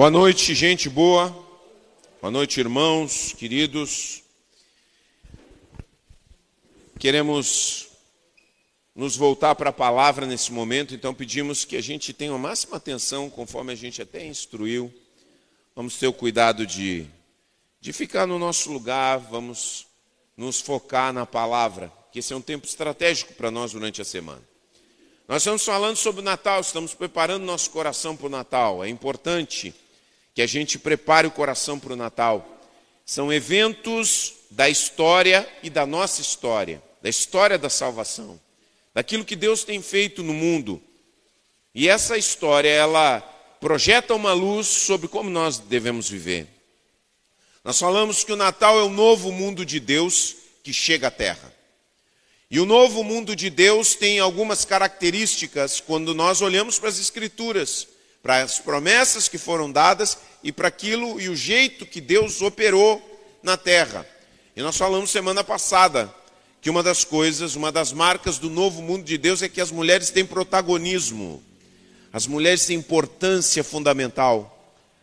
Boa noite, gente boa. Boa noite, irmãos, queridos. Queremos nos voltar para a palavra nesse momento, então pedimos que a gente tenha a máxima atenção, conforme a gente até instruiu. Vamos ter o cuidado de, de ficar no nosso lugar, vamos nos focar na palavra, que esse é um tempo estratégico para nós durante a semana. Nós estamos falando sobre o Natal, estamos preparando nosso coração para o Natal. É importante que a gente prepare o coração para o Natal. São eventos da história e da nossa história, da história da salvação, daquilo que Deus tem feito no mundo. E essa história, ela projeta uma luz sobre como nós devemos viver. Nós falamos que o Natal é o novo mundo de Deus que chega à Terra. E o novo mundo de Deus tem algumas características quando nós olhamos para as Escrituras, para as promessas que foram dadas e para aquilo e o jeito que Deus operou na terra. E nós falamos semana passada que uma das coisas, uma das marcas do novo mundo de Deus é que as mulheres têm protagonismo, as mulheres têm importância fundamental.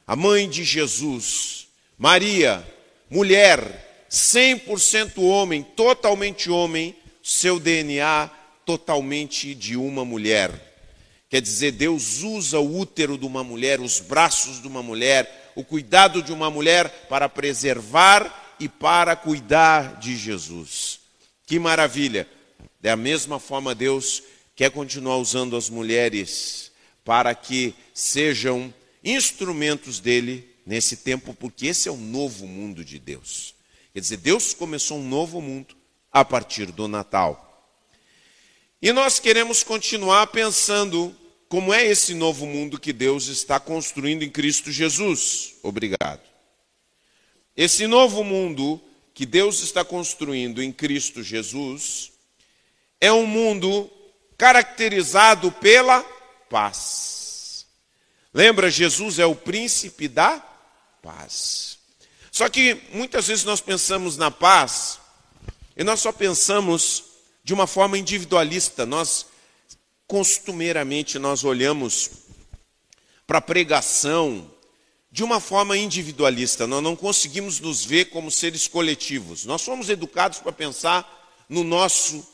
A mãe de Jesus, Maria, mulher, 100% homem, totalmente homem, seu DNA totalmente de uma mulher. Quer dizer, Deus usa o útero de uma mulher, os braços de uma mulher, o cuidado de uma mulher para preservar e para cuidar de Jesus. Que maravilha! Da mesma forma, Deus quer continuar usando as mulheres para que sejam instrumentos dele nesse tempo, porque esse é o novo mundo de Deus. Quer dizer, Deus começou um novo mundo a partir do Natal. E nós queremos continuar pensando como é esse novo mundo que Deus está construindo em Cristo Jesus. Obrigado. Esse novo mundo que Deus está construindo em Cristo Jesus é um mundo caracterizado pela paz. Lembra, Jesus é o príncipe da paz. Só que muitas vezes nós pensamos na paz e nós só pensamos de uma forma individualista. Nós costumeiramente nós olhamos para a pregação de uma forma individualista. Nós não conseguimos nos ver como seres coletivos. Nós somos educados para pensar no nosso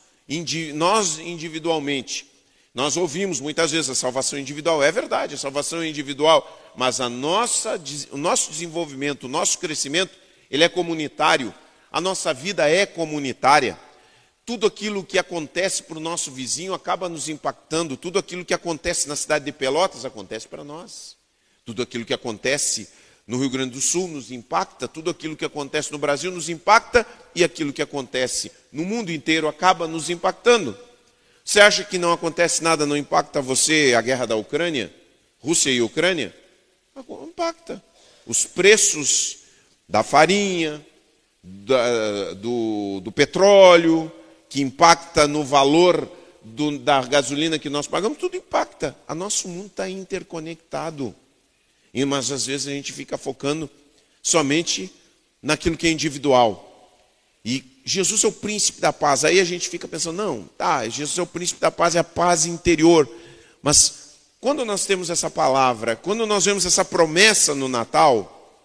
nós individualmente. Nós ouvimos muitas vezes a salvação individual, é verdade, a salvação é individual, mas a nossa, o nosso desenvolvimento, o nosso crescimento, ele é comunitário. A nossa vida é comunitária. Tudo aquilo que acontece para o nosso vizinho acaba nos impactando. Tudo aquilo que acontece na cidade de Pelotas acontece para nós. Tudo aquilo que acontece no Rio Grande do Sul nos impacta. Tudo aquilo que acontece no Brasil nos impacta. E aquilo que acontece no mundo inteiro acaba nos impactando. Você acha que não acontece nada, não impacta você a guerra da Ucrânia? Rússia e Ucrânia? Impacta. Os preços da farinha, da, do, do, petróleo, que impacta no valor do, da gasolina que nós pagamos, tudo impacta. O nosso mundo está interconectado. E, mas às vezes a gente fica focando somente naquilo que é individual. E Jesus é o príncipe da paz. Aí a gente fica pensando, não, tá, Jesus é o príncipe da paz, é a paz interior. Mas quando nós temos essa palavra, quando nós vemos essa promessa no Natal,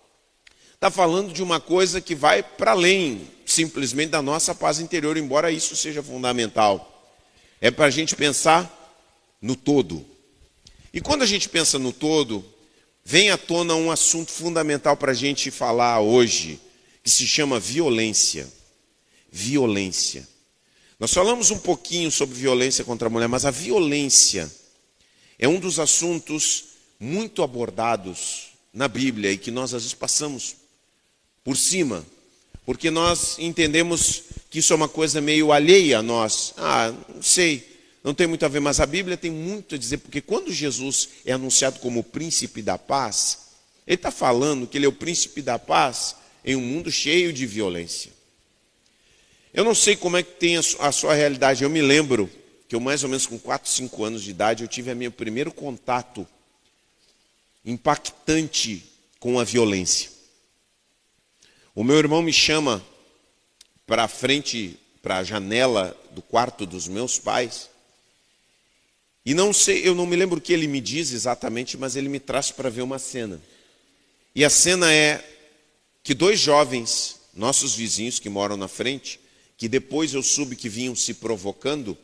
está falando de uma coisa que vai para além simplesmente da nossa paz interior, embora isso seja fundamental. É para a gente pensar no todo. E quando a gente pensa no todo, vem à tona um assunto fundamental para a gente falar hoje, que se chama violência. Violência. Nós falamos um pouquinho sobre violência contra a mulher, mas a violência é um dos assuntos muito abordados na Bíblia e que nós às vezes passamos por cima, porque nós entendemos que isso é uma coisa meio alheia a nós. Ah, não sei, não tem muito a ver, mas a Bíblia tem muito a dizer, porque quando Jesus é anunciado como o príncipe da paz, ele está falando que ele é o príncipe da paz em um mundo cheio de violência. Eu não sei como é que tem a sua realidade, eu me lembro que eu mais ou menos com 4, 5 anos de idade, eu tive meu primeiro contato impactante com a violência. O meu irmão me chama para frente, para a janela do quarto dos meus pais. E não sei, eu não me lembro o que ele me diz exatamente, mas ele me traz para ver uma cena. E a cena é que dois jovens, nossos vizinhos que moram na frente, que depois eu soube que vinham se provocando,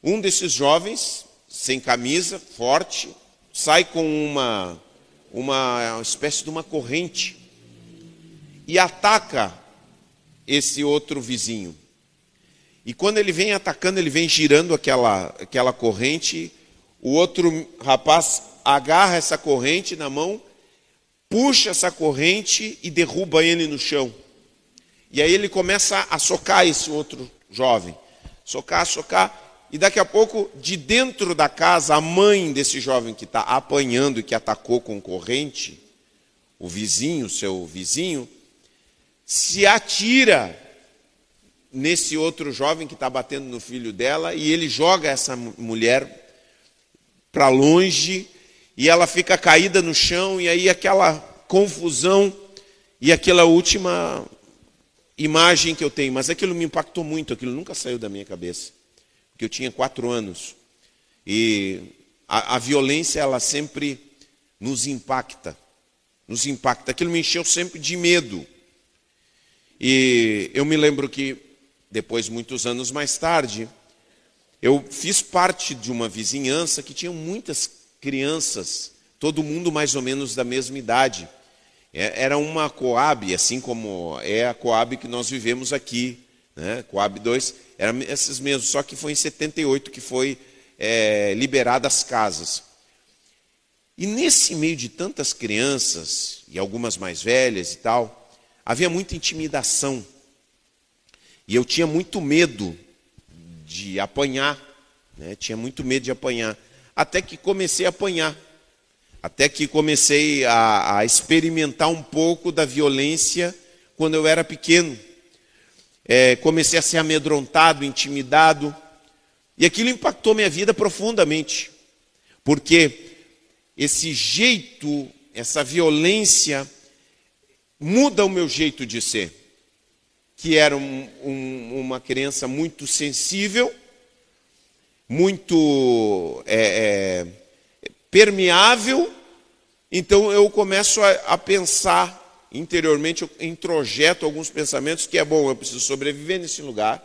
um desses jovens, sem camisa, forte, sai com uma, uma espécie de uma corrente e ataca esse outro vizinho. E quando ele vem atacando, ele vem girando aquela, aquela corrente, o outro rapaz agarra essa corrente na mão, puxa essa corrente e derruba ele no chão. E aí ele começa a socar esse outro jovem. Socar, socar. E daqui a pouco, de dentro da casa, a mãe desse jovem que está apanhando e que atacou com corrente, o vizinho, seu vizinho, se atira nesse outro jovem que está batendo no filho dela e ele joga essa mulher para longe e ela fica caída no chão e aí aquela confusão e aquela última imagem que eu tenho, mas aquilo me impactou muito, aquilo nunca saiu da minha cabeça, porque eu tinha quatro anos e a, a violência ela sempre nos impacta, nos impacta. Aquilo me encheu sempre de medo. E eu me lembro que depois, muitos anos mais tarde, eu fiz parte de uma vizinhança que tinha muitas crianças, todo mundo mais ou menos da mesma idade. É, era uma Coab, assim como é a Coab que nós vivemos aqui, né? Coab 2, eram esses mesmos, só que foi em 78 que foi é, liberada as casas. E nesse meio de tantas crianças, e algumas mais velhas e tal, havia muita intimidação. E eu tinha muito medo de apanhar, né? tinha muito medo de apanhar. Até que comecei a apanhar. Até que comecei a, a experimentar um pouco da violência quando eu era pequeno. É, comecei a ser amedrontado, intimidado. E aquilo impactou minha vida profundamente. Porque esse jeito, essa violência, muda o meu jeito de ser que era um, um, uma criança muito sensível, muito é, é, permeável, então eu começo a, a, pensar interiormente, eu introjeto alguns pensamentos que é bom, eu preciso sobreviver nesse lugar.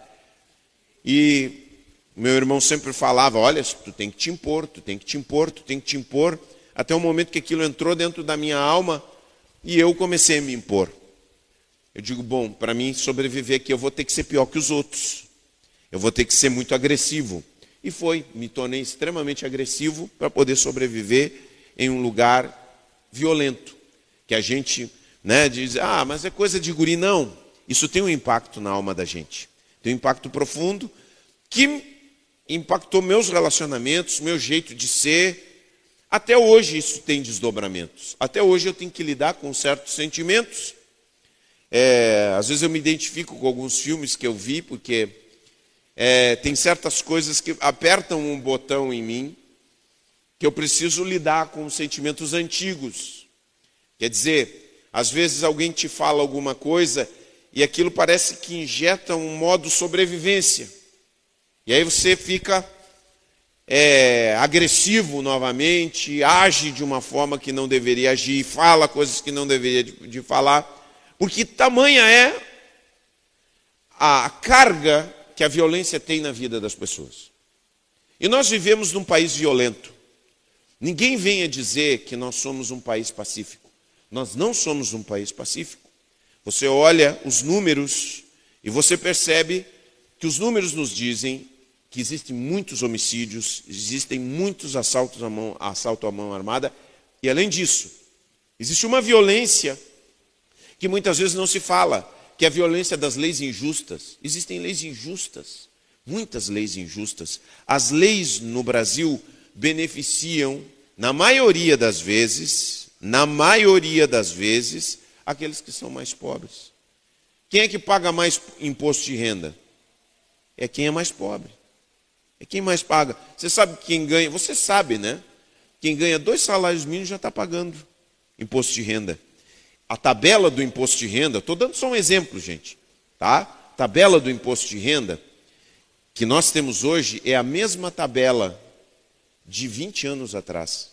E meu irmão sempre falava: olha, tu tem que te impor, tu tem que te impor, tu tem que te impor, até o momento que aquilo entrou dentro da minha alma e eu comecei a me impor. Eu digo, bom, para mim sobreviver aqui eu vou ter que ser pior que os outros. Eu vou ter que ser muito agressivo. E foi, me tornei extremamente agressivo para poder sobreviver em um lugar violento. Que a gente né, diz, ah, mas é coisa de guri. Não, isso tem um impacto na alma da gente. Tem um impacto profundo que impactou meus relacionamentos, meu jeito de ser. Até hoje isso tem desdobramentos. Até hoje eu tenho que lidar com certos sentimentos é, às vezes eu me identifico com alguns filmes que eu vi, porque é, tem certas coisas que apertam um botão em mim, que eu preciso lidar com sentimentos antigos. Quer dizer, às vezes alguém te fala alguma coisa e aquilo parece que injeta um modo sobrevivência. E aí você fica é, agressivo novamente, age de uma forma que não deveria agir, fala coisas que não deveria de, de falar. Porque tamanha é a carga que a violência tem na vida das pessoas. E nós vivemos num país violento. Ninguém venha dizer que nós somos um país pacífico. Nós não somos um país pacífico. Você olha os números e você percebe que os números nos dizem que existem muitos homicídios, existem muitos assaltos à mão, assalto à mão armada, e além disso, existe uma violência que muitas vezes não se fala, que é a violência das leis injustas. Existem leis injustas, muitas leis injustas. As leis no Brasil beneficiam, na maioria das vezes, na maioria das vezes, aqueles que são mais pobres. Quem é que paga mais imposto de renda? É quem é mais pobre. É quem mais paga. Você sabe quem ganha, você sabe, né? Quem ganha dois salários mínimos já está pagando imposto de renda a tabela do imposto de renda, estou dando só um exemplo, gente, tá? Tabela do imposto de renda que nós temos hoje é a mesma tabela de 20 anos atrás.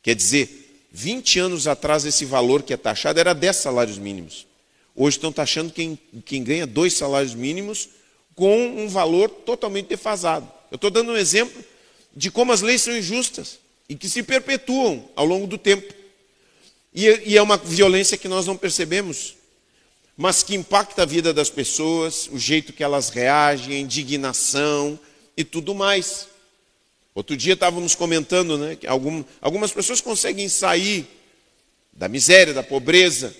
Quer dizer, 20 anos atrás esse valor que é taxado era 10 salários mínimos. Hoje estão taxando quem, quem ganha dois salários mínimos com um valor totalmente defasado. Eu estou dando um exemplo de como as leis são injustas e que se perpetuam ao longo do tempo. E, e é uma violência que nós não percebemos, mas que impacta a vida das pessoas, o jeito que elas reagem, a indignação e tudo mais. Outro dia estávamos comentando né, que algum, algumas pessoas conseguem sair da miséria, da pobreza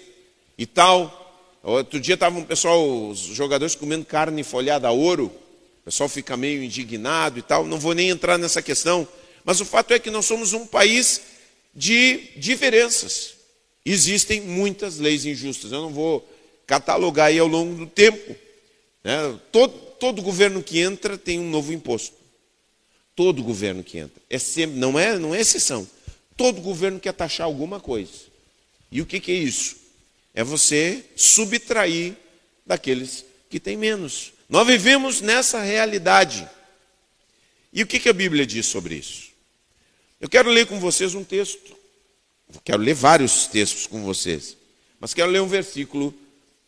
e tal. Outro dia estava um pessoal, os jogadores comendo carne folhada a ouro. O pessoal fica meio indignado e tal. Não vou nem entrar nessa questão. Mas o fato é que nós somos um país de diferenças. Existem muitas leis injustas. Eu não vou catalogar aí ao longo do tempo. Né? Todo, todo governo que entra tem um novo imposto. Todo governo que entra. É sempre, não, é, não é exceção. Todo governo quer taxar alguma coisa. E o que, que é isso? É você subtrair daqueles que têm menos. Nós vivemos nessa realidade. E o que, a Bíblia diz sobre isso? Eu quero ler com vocês um texto. Quero ler vários textos com vocês. Mas quero ler um versículo.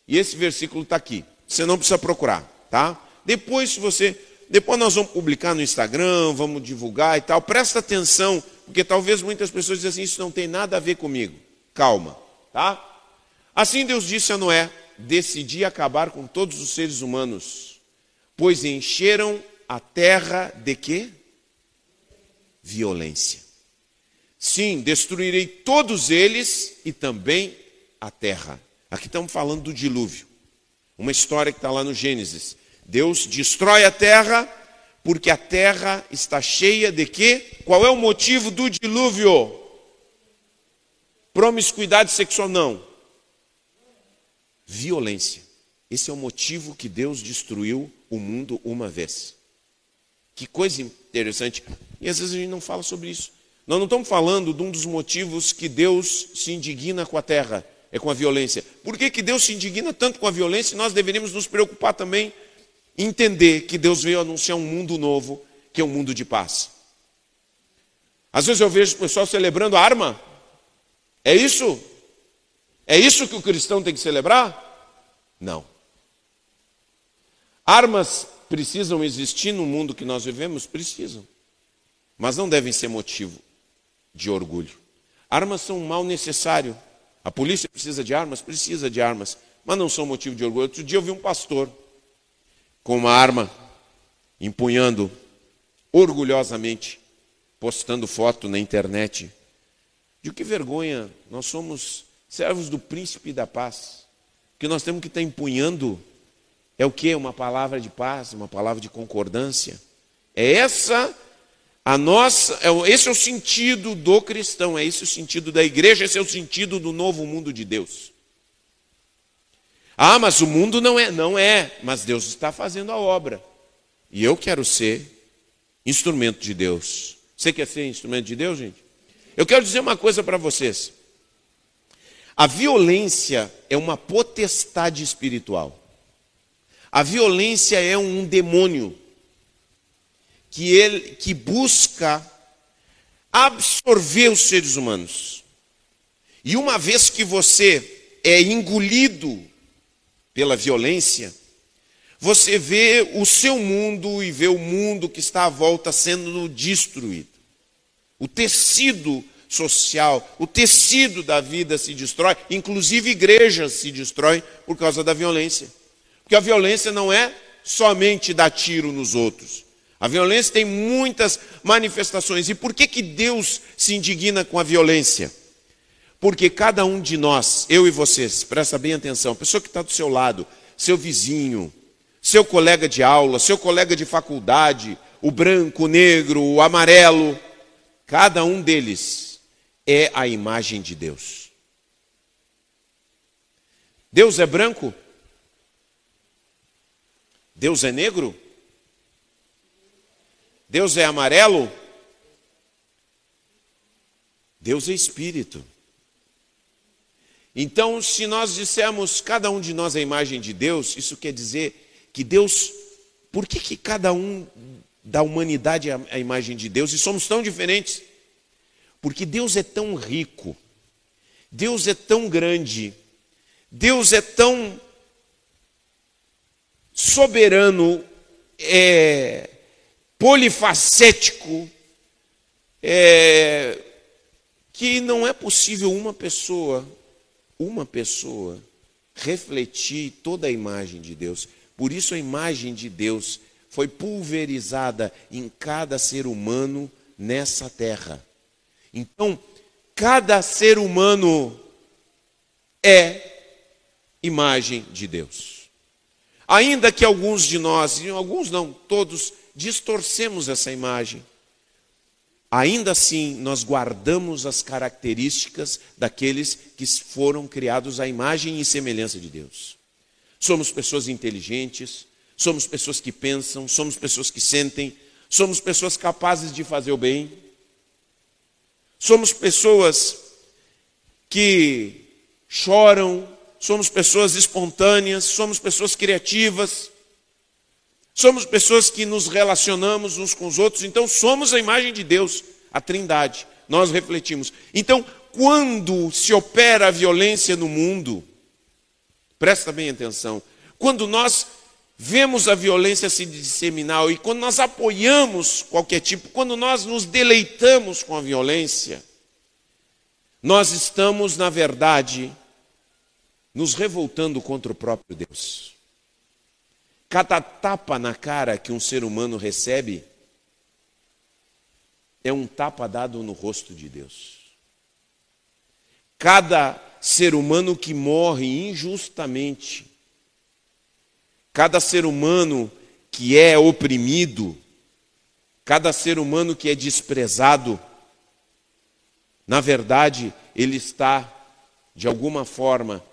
E esse versículo está aqui. Você não precisa procurar, tá? Depois, se você depois nós vamos publicar no Instagram, vamos divulgar e tal. Presta atenção, porque talvez muitas pessoas dizem assim, isso não tem nada a ver comigo. Calma, tá? Assim Deus disse a Noé: Decidi acabar com todos os seres humanos, pois encheram a terra de quê? Violência. Sim, destruirei todos eles e também a terra. Aqui estamos falando do dilúvio. Uma história que está lá no Gênesis. Deus destrói a terra porque a terra está cheia de quê? Qual é o motivo do dilúvio? Promiscuidade sexual não. Violência. Esse é o motivo que Deus destruiu o mundo uma vez. Que coisa interessante. E às vezes a gente não fala sobre isso. Nós não estamos falando de um dos motivos que Deus se indigna com a terra, é com a violência. Por que, que Deus se indigna tanto com a violência? Nós deveríamos nos preocupar também entender que Deus veio anunciar um mundo novo, que é um mundo de paz. Às vezes eu vejo o pessoal celebrando arma. É isso? É isso que o cristão tem que celebrar? Não. Armas precisam existir no mundo que nós vivemos? Precisam. Mas não devem ser motivo de orgulho. Armas são um mal necessário. A polícia precisa de armas? Precisa de armas. Mas não são motivo de orgulho. Outro dia eu vi um pastor com uma arma, empunhando orgulhosamente, postando foto na internet. De que vergonha, nós somos servos do príncipe da paz. Que nós temos que estar empunhando é o que? Uma palavra de paz, uma palavra de concordância. É essa a nossa, é, esse é o sentido do cristão, é esse o sentido da igreja, esse é o sentido do novo mundo de Deus. Ah, mas o mundo não é, não é, mas Deus está fazendo a obra. E eu quero ser instrumento de Deus. Você quer ser instrumento de Deus, gente? Eu quero dizer uma coisa para vocês. A violência é uma potestade espiritual. A violência é um demônio que ele que busca absorver os seres humanos. E uma vez que você é engolido pela violência, você vê o seu mundo e vê o mundo que está à volta sendo destruído. O tecido social, o tecido da vida se destrói, inclusive igrejas se destroem por causa da violência. Porque a violência não é somente dar tiro nos outros. A violência tem muitas manifestações. E por que, que Deus se indigna com a violência? Porque cada um de nós, eu e vocês, presta bem atenção, a pessoa que está do seu lado, seu vizinho, seu colega de aula, seu colega de faculdade, o branco, o negro, o amarelo, cada um deles é a imagem de Deus. Deus é branco? Deus é negro? Deus é amarelo? Deus é espírito. Então, se nós dissermos cada um de nós é a imagem de Deus, isso quer dizer que Deus, por que, que cada um da humanidade é a imagem de Deus e somos tão diferentes? Porque Deus é tão rico, Deus é tão grande, Deus é tão soberano, é, polifacético, é, que não é possível uma pessoa, uma pessoa, refletir toda a imagem de Deus. Por isso a imagem de Deus foi pulverizada em cada ser humano nessa terra. Então, cada ser humano é imagem de Deus. Ainda que alguns de nós, e alguns não, todos, distorcemos essa imagem. Ainda assim, nós guardamos as características daqueles que foram criados à imagem e semelhança de Deus. Somos pessoas inteligentes, somos pessoas que pensam, somos pessoas que sentem, somos pessoas capazes de fazer o bem, somos pessoas que choram, somos pessoas espontâneas, somos pessoas criativas, somos pessoas que nos relacionamos uns com os outros, então somos a imagem de Deus, a Trindade. Nós refletimos. Então, quando se opera a violência no mundo, presta bem atenção, quando nós vemos a violência se disseminar e quando nós apoiamos qualquer tipo, quando nós nos deleitamos com a violência, nós estamos, na verdade, nos revoltando contra o próprio Deus. Cada tapa na cara que um ser humano recebe é um tapa dado no rosto de Deus. Cada ser humano que morre injustamente, cada ser humano que é oprimido, cada ser humano que é desprezado, na verdade, ele está, de alguma forma,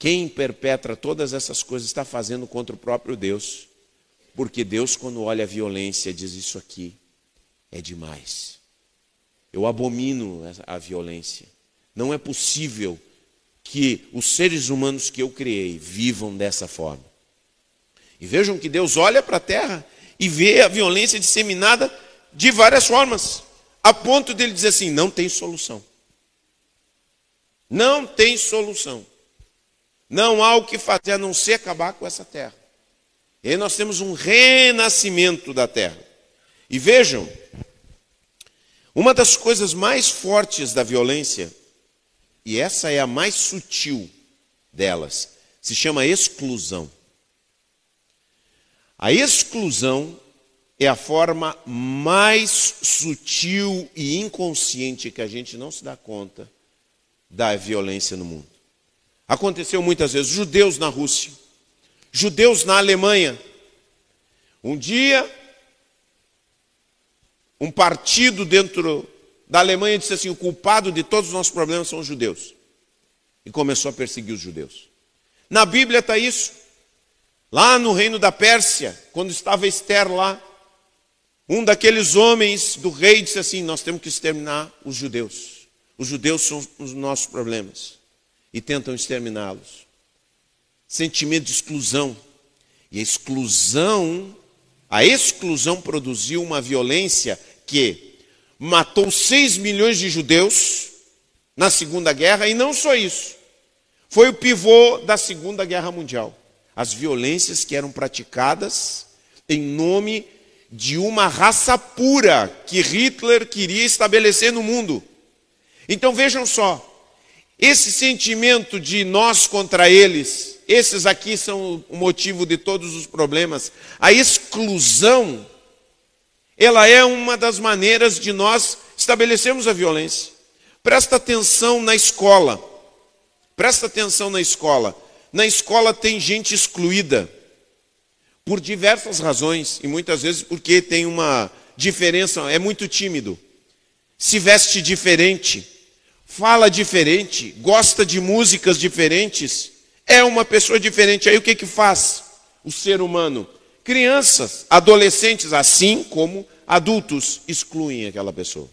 quem perpetra todas essas coisas está fazendo contra o próprio Deus. Porque Deus, quando olha a violência, diz: Isso aqui é demais. Eu abomino a violência. Não é possível que os seres humanos que eu criei vivam dessa forma. E vejam que Deus olha para a terra e vê a violência disseminada de várias formas, a ponto dele dizer assim: não tem solução. Não tem solução. Não há o que fazer a não ser acabar com essa terra. E aí nós temos um renascimento da terra. E vejam, uma das coisas mais fortes da violência, e essa é a mais sutil delas, se chama exclusão. A exclusão é a forma mais sutil e inconsciente que a gente não se dá conta da violência no mundo. Aconteceu muitas vezes, judeus na Rússia, judeus na Alemanha. Um dia, um partido dentro da Alemanha disse assim: o culpado de todos os nossos problemas são os judeus. E começou a perseguir os judeus. Na Bíblia está isso. Lá no reino da Pérsia, quando estava Esther lá, um daqueles homens do rei disse assim: Nós temos que exterminar os judeus. Os judeus são os nossos problemas. E tentam exterminá-los. Sentimento de exclusão. E a exclusão, a exclusão produziu uma violência que matou 6 milhões de judeus na Segunda Guerra, e não só isso. Foi o pivô da Segunda Guerra Mundial as violências que eram praticadas em nome de uma raça pura que Hitler queria estabelecer no mundo. Então vejam só, esse sentimento de nós contra eles, esses aqui são o motivo de todos os problemas. A exclusão, ela é uma das maneiras de nós estabelecermos a violência. Presta atenção na escola. Presta atenção na escola. Na escola tem gente excluída por diversas razões e muitas vezes porque tem uma diferença, é muito tímido, se veste diferente, fala diferente, gosta de músicas diferentes, é uma pessoa diferente. Aí o que que faz o ser humano? Crianças, adolescentes, assim como adultos, excluem aquela pessoa.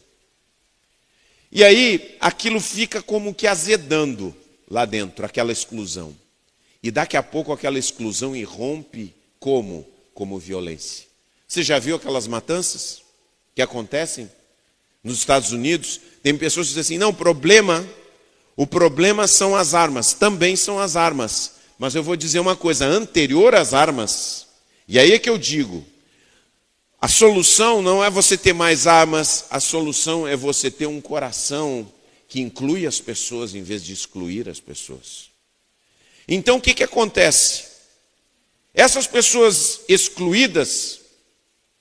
E aí aquilo fica como que azedando lá dentro, aquela exclusão. E daqui a pouco aquela exclusão irrompe como? Como violência. Você já viu aquelas matanças que acontecem nos Estados Unidos? Tem pessoas que dizem assim: não, problema, O problema são as armas, também são as armas. Mas eu vou dizer uma coisa: anterior às armas, e aí é que eu digo, a solução não é você ter mais armas, a solução é você ter um coração que inclui as pessoas em vez de excluir as pessoas. Então o que, que acontece? Essas pessoas excluídas,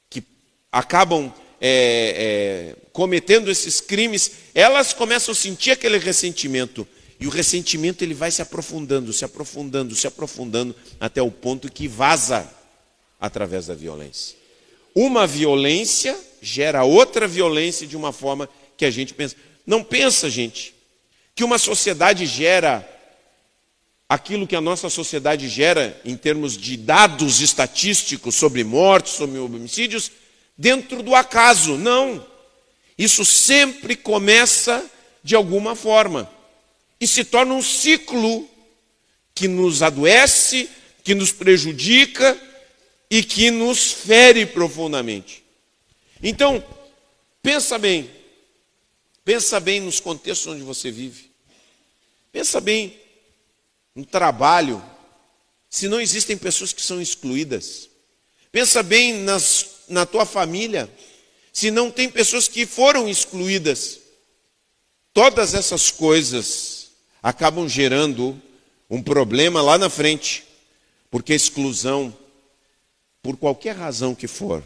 que acabam é, é, cometendo esses crimes, elas começam a sentir aquele ressentimento. E o ressentimento ele vai se aprofundando, se aprofundando, se aprofundando, até o ponto que vaza através da violência. Uma violência gera outra violência de uma forma que a gente pensa. Não pensa, gente, que uma sociedade gera aquilo que a nossa sociedade gera em termos de dados estatísticos sobre mortes, sobre homicídios, dentro do acaso. Não. Isso sempre começa de alguma forma e se torna um ciclo que nos adoece, que nos prejudica e que nos fere profundamente. Então, pensa bem. Pensa bem nos contextos onde você vive. Pensa bem no trabalho, se não existem pessoas que são excluídas. Pensa bem nas, na tua família, se não tem pessoas que foram excluídas. Todas essas coisas acabam gerando um problema lá na frente, porque a exclusão por qualquer razão que for,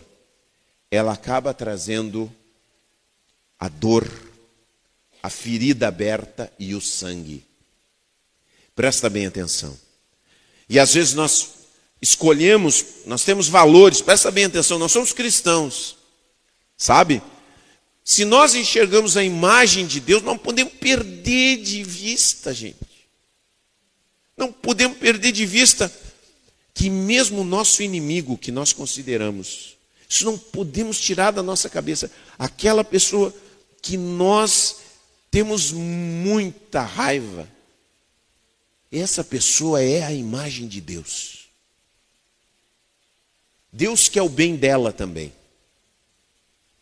ela acaba trazendo a dor, a ferida aberta e o sangue. Presta bem atenção. E às vezes nós escolhemos, nós temos valores, presta bem atenção, nós somos cristãos, sabe? Se nós enxergamos a imagem de Deus, não podemos perder de vista, gente. Não podemos perder de vista que mesmo o nosso inimigo que nós consideramos, isso não podemos tirar da nossa cabeça, aquela pessoa que nós temos muita raiva, essa pessoa é a imagem de Deus. Deus quer o bem dela também.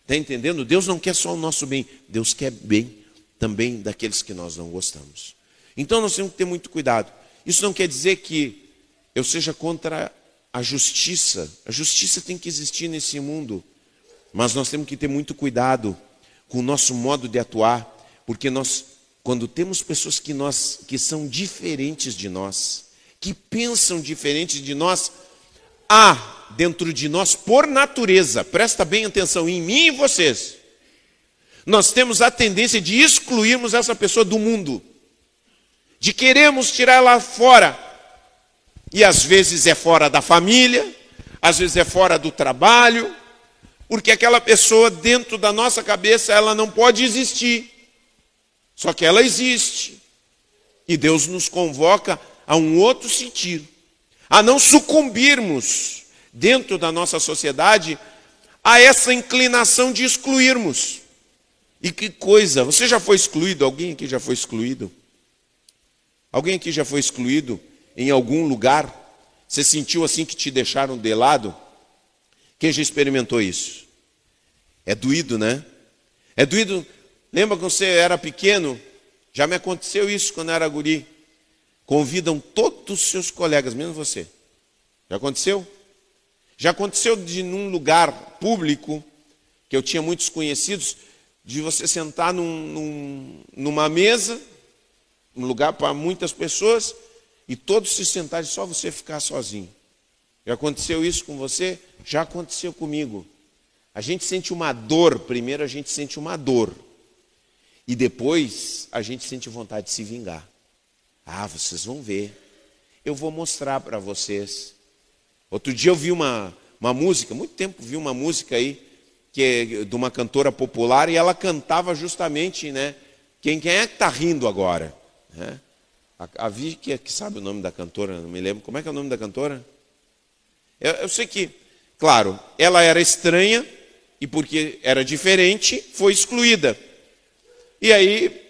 Está entendendo? Deus não quer só o nosso bem, Deus quer bem também daqueles que nós não gostamos. Então nós temos que ter muito cuidado. Isso não quer dizer que eu seja contra a justiça. A justiça tem que existir nesse mundo, mas nós temos que ter muito cuidado com o nosso modo de atuar, porque nós, quando temos pessoas que nós que são diferentes de nós, que pensam diferente de nós, há dentro de nós por natureza, presta bem atenção em mim e vocês. Nós temos a tendência de excluirmos essa pessoa do mundo, de queremos tirar ela fora e às vezes é fora da família, às vezes é fora do trabalho, porque aquela pessoa dentro da nossa cabeça ela não pode existir. Só que ela existe. E Deus nos convoca a um outro sentido, a não sucumbirmos dentro da nossa sociedade a essa inclinação de excluirmos. E que coisa, você já foi excluído? Alguém aqui já foi excluído? Alguém aqui já foi excluído? em algum lugar? Você sentiu assim que te deixaram de lado? Quem já experimentou isso? É doído, né? É doído. Lembra quando você era pequeno? Já me aconteceu isso quando era guri. Convidam todos os seus colegas, menos você. Já aconteceu? Já aconteceu de num lugar público, que eu tinha muitos conhecidos, de você sentar num, num, numa mesa, um lugar para muitas pessoas, e todos se sentarem, só você ficar sozinho. Já aconteceu isso com você? Já aconteceu comigo. A gente sente uma dor, primeiro a gente sente uma dor. E depois a gente sente vontade de se vingar. Ah, vocês vão ver. Eu vou mostrar para vocês. Outro dia eu vi uma, uma música, muito tempo vi uma música aí, que é de uma cantora popular, e ela cantava justamente, né? Quem, quem é que está rindo agora? Né? A, a Vicky é que sabe o nome da cantora, não me lembro. Como é que é o nome da cantora? Eu, eu sei que, claro, ela era estranha e porque era diferente, foi excluída. E aí,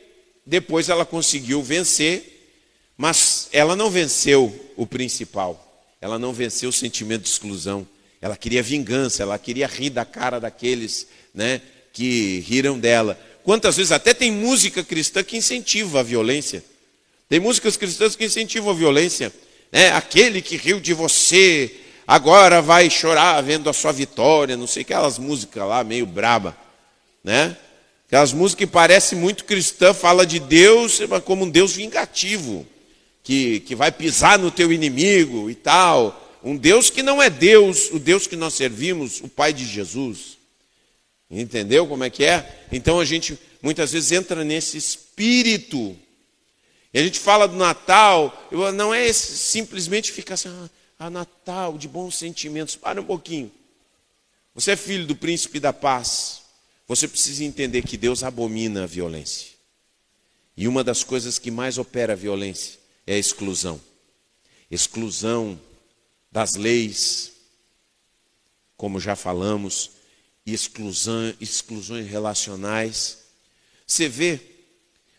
depois ela conseguiu vencer, mas ela não venceu o principal. Ela não venceu o sentimento de exclusão. Ela queria vingança, ela queria rir da cara daqueles né, que riram dela. Quantas vezes até tem música cristã que incentiva a violência. Tem músicas cristãs que incentivam a violência. Né? Aquele que riu de você, agora vai chorar vendo a sua vitória, não sei aquelas músicas lá meio braba, né? Aquelas músicas que parecem muito cristã, fala de Deus como um Deus vingativo, que, que vai pisar no teu inimigo e tal. Um Deus que não é Deus, o Deus que nós servimos, o Pai de Jesus. Entendeu como é que é? Então a gente muitas vezes entra nesse espírito. E a gente fala do Natal, não é simplesmente ficar assim, ah, ah, Natal, de bons sentimentos. Para um pouquinho. Você é filho do príncipe da paz. Você precisa entender que Deus abomina a violência. E uma das coisas que mais opera a violência é a exclusão. Exclusão das leis, como já falamos, exclusão, exclusões relacionais. Você vê,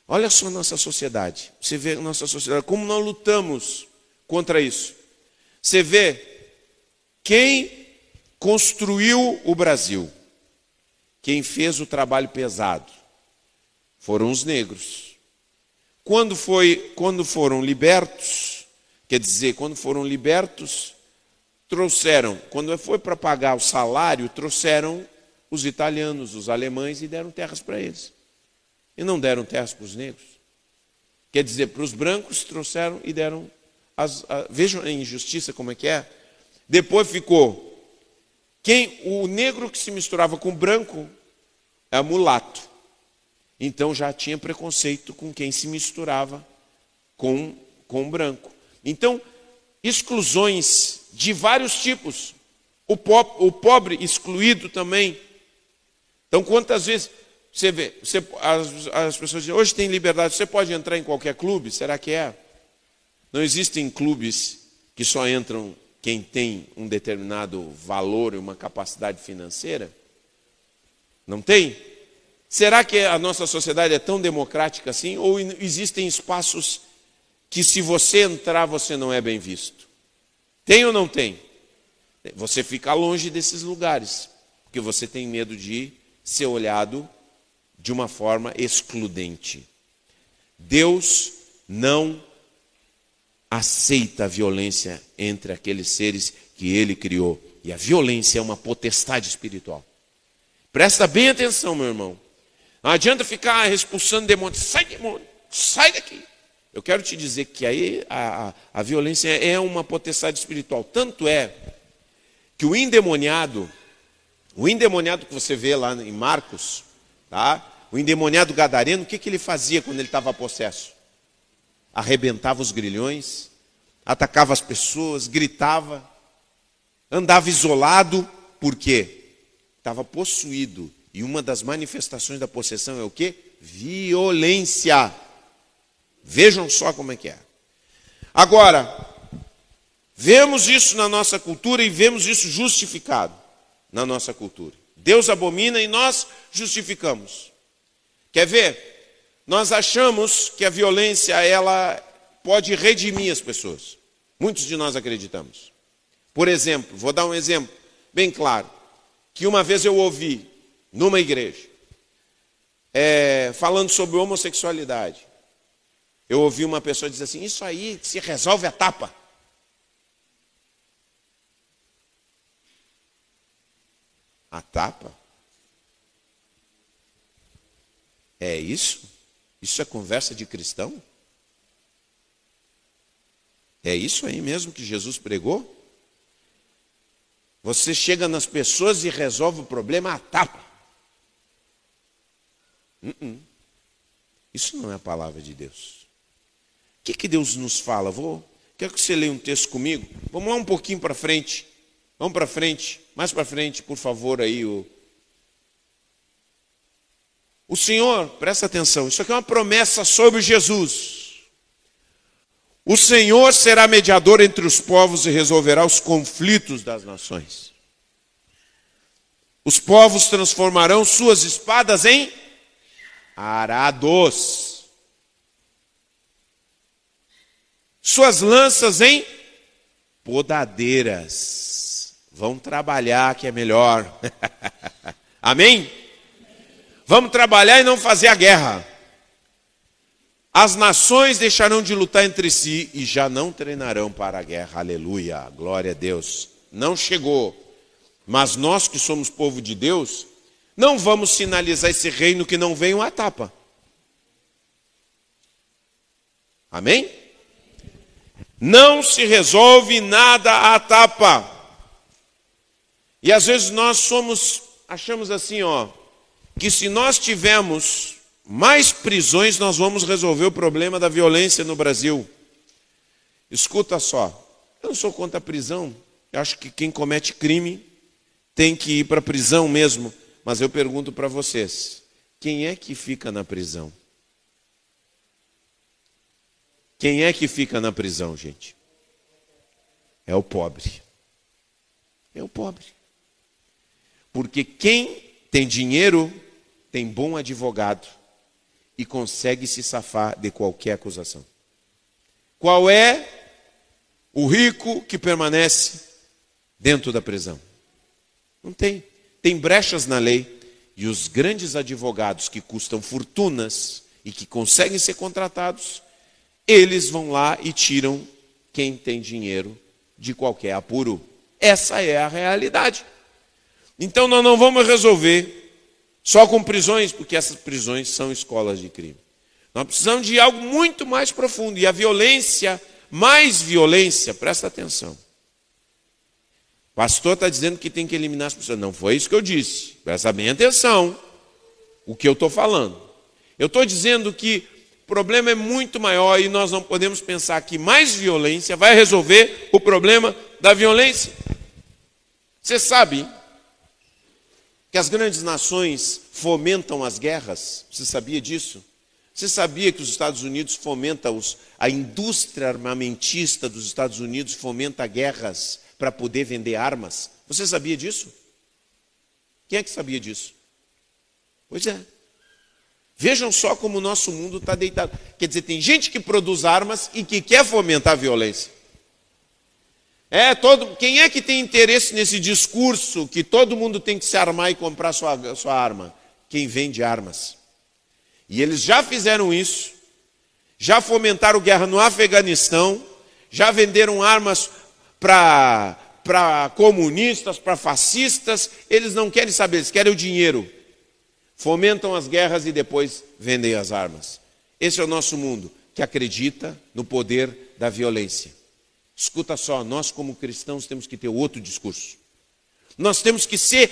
olha só a nossa sociedade, você vê a nossa sociedade, como nós lutamos contra isso. Você vê quem construiu o Brasil, quem fez o trabalho pesado, foram os negros. Quando, foi, quando foram libertos, quer dizer, quando foram libertos, trouxeram, quando foi para pagar o salário, trouxeram os italianos, os alemães e deram terras para eles. E não deram terras para os negros. Quer dizer, para os brancos trouxeram e deram. As, a, vejam a injustiça como é que é. Depois ficou. Quem o negro que se misturava com o branco é mulato. Então já tinha preconceito com quem se misturava com, com o branco. Então, exclusões de vários tipos. O, po o pobre excluído também. Então, quantas vezes você vê, você, as, as pessoas dizem, hoje tem liberdade, você pode entrar em qualquer clube? Será que é? Não existem clubes que só entram quem tem um determinado valor e uma capacidade financeira? Não tem? Será que a nossa sociedade é tão democrática assim? Ou existem espaços que, se você entrar, você não é bem visto? Tem ou não tem? Você fica longe desses lugares, porque você tem medo de ser olhado de uma forma excludente. Deus não aceita a violência entre aqueles seres que ele criou. E a violência é uma potestade espiritual. Presta bem atenção, meu irmão. Não adianta ficar expulsando demônios. Sai, demônio, sai daqui. Eu quero te dizer que aí a, a, a violência é uma potestade espiritual. Tanto é que o endemoniado, o endemoniado que você vê lá em Marcos, tá? o endemoniado gadareno, o que, que ele fazia quando ele estava possesso? Arrebentava os grilhões, atacava as pessoas, gritava, andava isolado, por quê? Estava possuído. E uma das manifestações da possessão é o quê? Violência. Vejam só como é que é. Agora, vemos isso na nossa cultura e vemos isso justificado na nossa cultura. Deus abomina e nós justificamos. Quer ver? Nós achamos que a violência ela pode redimir as pessoas. Muitos de nós acreditamos. Por exemplo, vou dar um exemplo bem claro, que uma vez eu ouvi numa igreja é, falando sobre homossexualidade. Eu ouvi uma pessoa dizer assim: Isso aí se resolve a tapa. A tapa? É isso? Isso é conversa de cristão? É isso aí mesmo que Jesus pregou? Você chega nas pessoas e resolve o problema a tapa. Uh -uh. Isso não é a palavra de Deus que, que Deus nos fala? Vou, quero que você leia um texto comigo. Vamos lá um pouquinho para frente. Vamos para frente, mais para frente, por favor, aí. O... o Senhor, presta atenção, isso aqui é uma promessa sobre Jesus. O Senhor será mediador entre os povos e resolverá os conflitos das nações. Os povos transformarão suas espadas em arados suas lanças em podadeiras. Vão trabalhar que é melhor. Amém? Vamos trabalhar e não fazer a guerra. As nações deixarão de lutar entre si e já não treinarão para a guerra. Aleluia, glória a Deus. Não chegou. Mas nós que somos povo de Deus, não vamos sinalizar esse reino que não vem uma tapa. Amém? Não se resolve nada à tapa. E às vezes nós somos, achamos assim, ó, que se nós tivermos mais prisões, nós vamos resolver o problema da violência no Brasil. Escuta só, eu não sou contra a prisão, eu acho que quem comete crime tem que ir para a prisão mesmo, mas eu pergunto para vocês: quem é que fica na prisão? Quem é que fica na prisão, gente? É o pobre. É o pobre. Porque quem tem dinheiro tem bom advogado e consegue se safar de qualquer acusação. Qual é o rico que permanece dentro da prisão? Não tem. Tem brechas na lei e os grandes advogados que custam fortunas e que conseguem ser contratados, eles vão lá e tiram quem tem dinheiro de qualquer apuro. Essa é a realidade. Então nós não vamos resolver só com prisões, porque essas prisões são escolas de crime. Nós precisamos de algo muito mais profundo. E a violência, mais violência, presta atenção. Pastor está dizendo que tem que eliminar as pessoas. Não foi isso que eu disse. Presta bem atenção o que eu estou falando. Eu estou dizendo que o problema é muito maior e nós não podemos pensar que mais violência vai resolver o problema da violência. Você sabe que as grandes nações fomentam as guerras. Você sabia disso? Você sabia que os Estados Unidos fomenta os, a indústria armamentista dos Estados Unidos fomenta guerras para poder vender armas? Você sabia disso? Quem é que sabia disso? Pois é. Vejam só como o nosso mundo está deitado. Quer dizer, tem gente que produz armas e que quer fomentar a violência. É, todo, quem é que tem interesse nesse discurso que todo mundo tem que se armar e comprar sua, sua arma? Quem vende armas. E eles já fizeram isso, já fomentaram guerra no Afeganistão, já venderam armas para comunistas, para fascistas, eles não querem saber, eles querem o dinheiro. Fomentam as guerras e depois vendem as armas. Esse é o nosso mundo, que acredita no poder da violência. Escuta só, nós como cristãos temos que ter outro discurso. Nós temos que ser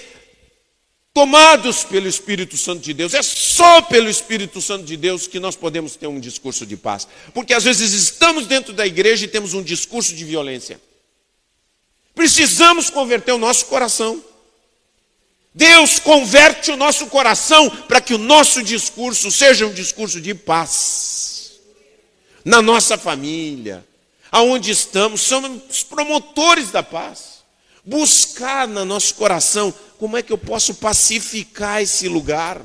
tomados pelo Espírito Santo de Deus. É só pelo Espírito Santo de Deus que nós podemos ter um discurso de paz. Porque às vezes estamos dentro da igreja e temos um discurso de violência. Precisamos converter o nosso coração. Deus converte o nosso coração para que o nosso discurso seja um discurso de paz. Na nossa família, aonde estamos, somos promotores da paz. Buscar no nosso coração como é que eu posso pacificar esse lugar.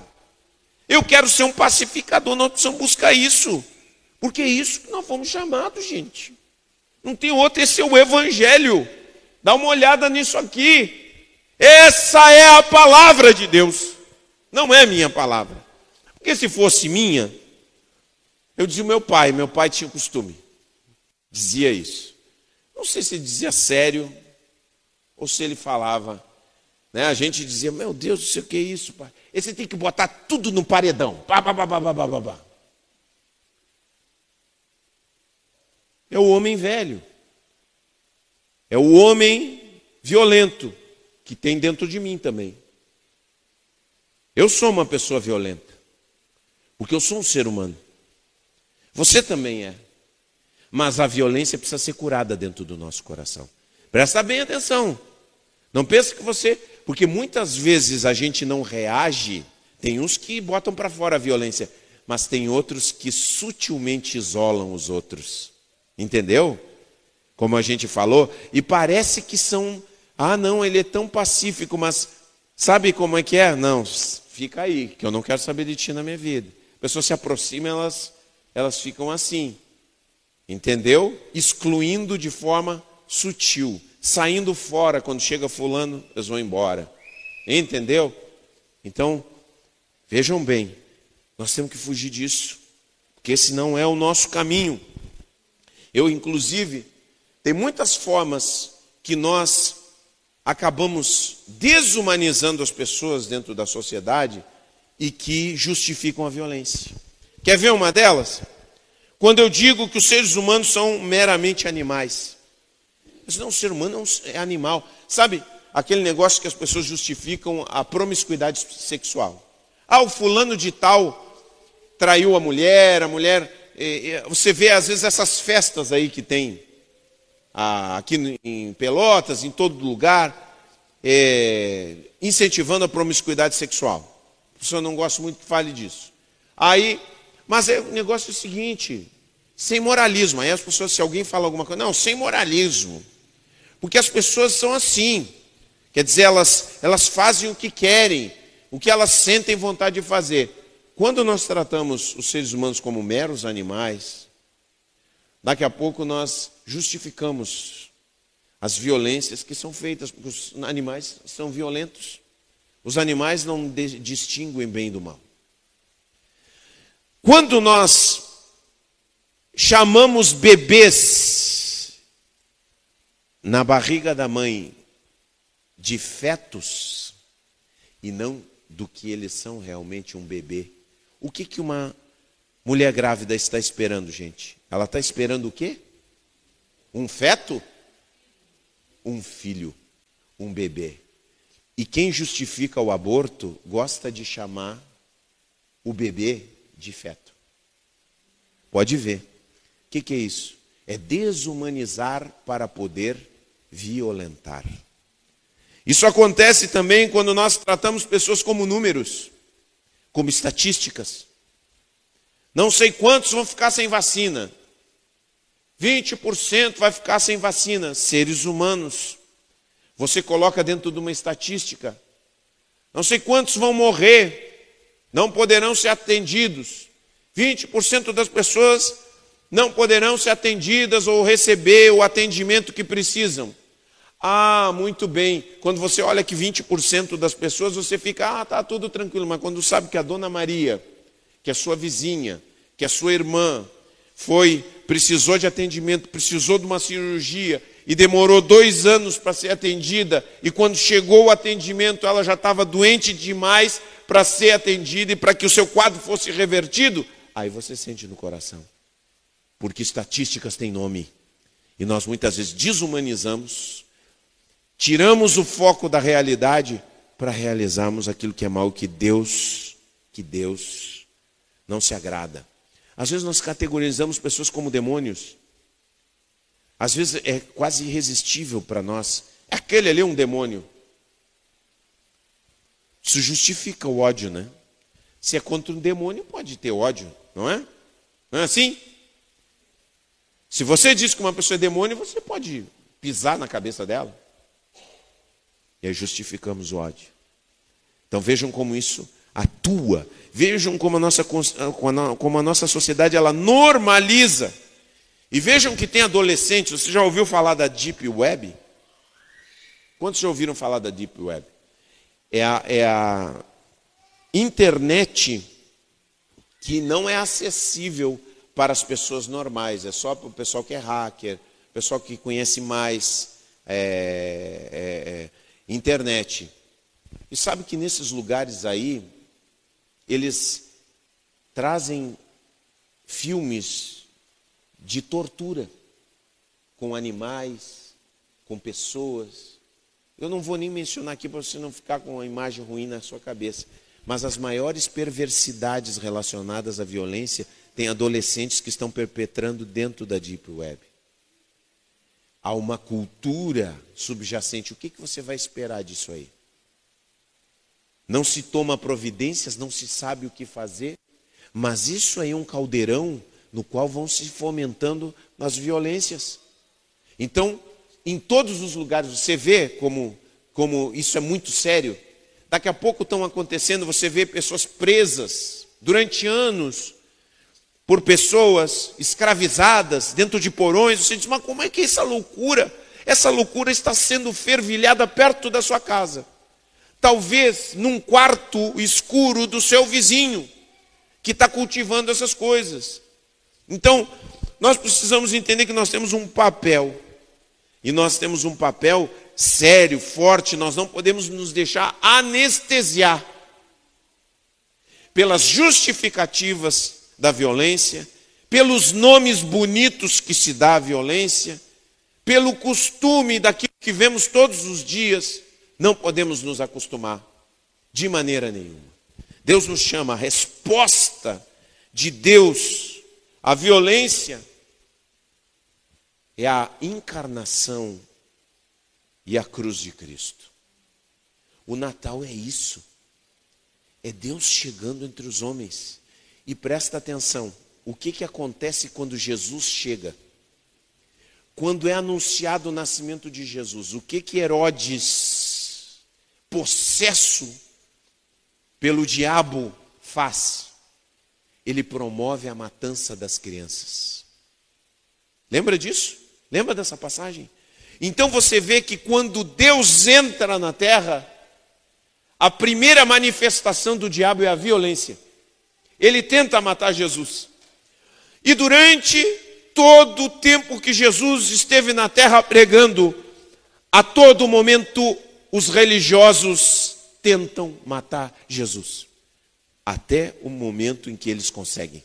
Eu quero ser um pacificador, nós precisamos buscar isso. Porque é isso que nós fomos chamados, gente. Não tem outro, esse é o Evangelho. Dá uma olhada nisso aqui. Essa é a palavra de Deus. Não é minha palavra. Porque se fosse minha, eu dizia meu pai, meu pai tinha costume dizia isso. Não sei se dizia sério ou se ele falava. Né? A gente dizia, meu Deus do céu, o que é isso, pai? Esse tem que botar tudo no paredão. É o homem velho. É o homem violento que tem dentro de mim também. Eu sou uma pessoa violenta. Porque eu sou um ser humano. Você também é. Mas a violência precisa ser curada dentro do nosso coração. Presta bem atenção. Não pense que você. Porque muitas vezes a gente não reage. Tem uns que botam para fora a violência, mas tem outros que sutilmente isolam os outros. Entendeu? Como a gente falou. E parece que são. Ah, não, ele é tão pacífico, mas sabe como é que é? Não, fica aí, que eu não quero saber de ti na minha vida. A pessoa se aproxima, elas, elas ficam assim. Entendeu? Excluindo de forma sutil, saindo fora quando chega fulano, eles vão embora. Entendeu? Então, Vejam bem, nós temos que fugir disso, porque esse não é o nosso caminho. Eu, inclusive, tem muitas formas que nós acabamos desumanizando as pessoas dentro da sociedade e que justificam a violência. Quer ver uma delas? Quando eu digo que os seres humanos são meramente animais. Mas não, o ser humano é animal. Sabe aquele negócio que as pessoas justificam a promiscuidade sexual? Ah, o fulano de tal traiu a mulher, a mulher. Você vê às vezes essas festas aí que tem aqui em Pelotas, em todo lugar, é, incentivando a promiscuidade sexual. A pessoa não gosta muito que fale disso. Aí, mas é, o negócio é o seguinte, sem moralismo. Aí as pessoas, se alguém fala alguma coisa, não, sem moralismo. Porque as pessoas são assim. Quer dizer, elas, elas fazem o que querem, o que elas sentem vontade de fazer. Quando nós tratamos os seres humanos como meros animais, daqui a pouco nós justificamos as violências que são feitas, porque os animais são violentos. Os animais não distinguem bem do mal. Quando nós chamamos bebês na barriga da mãe de fetos e não do que eles são realmente um bebê, o que, que uma mulher grávida está esperando, gente? Ela está esperando o quê? Um feto? Um filho, um bebê. E quem justifica o aborto gosta de chamar o bebê de feto. Pode ver. O que, que é isso? É desumanizar para poder violentar. Isso acontece também quando nós tratamos pessoas como números, como estatísticas. Não sei quantos vão ficar sem vacina. 20% vai ficar sem vacina, seres humanos. Você coloca dentro de uma estatística. Não sei quantos vão morrer, não poderão ser atendidos. 20% das pessoas não poderão ser atendidas ou receber o atendimento que precisam. Ah, muito bem. Quando você olha que 20% das pessoas, você fica, ah, tá tudo tranquilo. Mas quando sabe que a dona Maria, que é sua vizinha, que é sua irmã, foi, precisou de atendimento, precisou de uma cirurgia e demorou dois anos para ser atendida, e quando chegou o atendimento, ela já estava doente demais para ser atendida e para que o seu quadro fosse revertido, aí você sente no coração. Porque estatísticas têm nome. E nós muitas vezes desumanizamos, tiramos o foco da realidade para realizarmos aquilo que é mal que Deus, que Deus não se agrada. Às vezes nós categorizamos pessoas como demônios. Às vezes é quase irresistível para nós. É aquele ali um demônio. Isso justifica o ódio, né? Se é contra um demônio, pode ter ódio, não é? Não é assim? Se você diz que uma pessoa é demônio, você pode pisar na cabeça dela. E aí justificamos o ódio. Então vejam como isso atua. Vejam como a nossa, como a nossa sociedade ela normaliza. E vejam que tem adolescentes. Você já ouviu falar da Deep Web? Quantos já ouviram falar da Deep Web? É a, é a internet que não é acessível para as pessoas normais, é só para o pessoal que é hacker, pessoal que conhece mais é, é, é, internet. E sabe que nesses lugares aí, eles trazem filmes de tortura com animais, com pessoas. Eu não vou nem mencionar aqui para você não ficar com uma imagem ruim na sua cabeça. Mas as maiores perversidades relacionadas à violência têm adolescentes que estão perpetrando dentro da Deep Web. Há uma cultura subjacente. O que, você vai esperar disso aí? Não se toma providências, não se sabe o que fazer, mas isso aí é um caldeirão no qual vão se fomentando as violências. Então, em todos os lugares você vê como, como isso é muito sério. Daqui a pouco estão acontecendo, você vê pessoas presas durante anos por pessoas escravizadas dentro de porões. Você diz, mas como é que é essa loucura? Essa loucura está sendo fervilhada perto da sua casa talvez num quarto escuro do seu vizinho, que está cultivando essas coisas. Então, nós precisamos entender que nós temos um papel, e nós temos um papel sério, forte, nós não podemos nos deixar anestesiar pelas justificativas da violência, pelos nomes bonitos que se dá à violência, pelo costume daquilo que vemos todos os dias, não podemos nos acostumar de maneira nenhuma. Deus nos chama, a resposta de Deus à violência é a encarnação e a cruz de Cristo. O Natal é isso. É Deus chegando entre os homens. E presta atenção, o que, que acontece quando Jesus chega? Quando é anunciado o nascimento de Jesus, o que que Herodes, possesso pelo diabo, faz? Ele promove a matança das crianças. Lembra disso? Lembra dessa passagem? Então você vê que quando Deus entra na terra, a primeira manifestação do diabo é a violência. Ele tenta matar Jesus. E durante todo o tempo que Jesus esteve na terra pregando, a todo momento os religiosos tentam matar Jesus. Até o momento em que eles conseguem.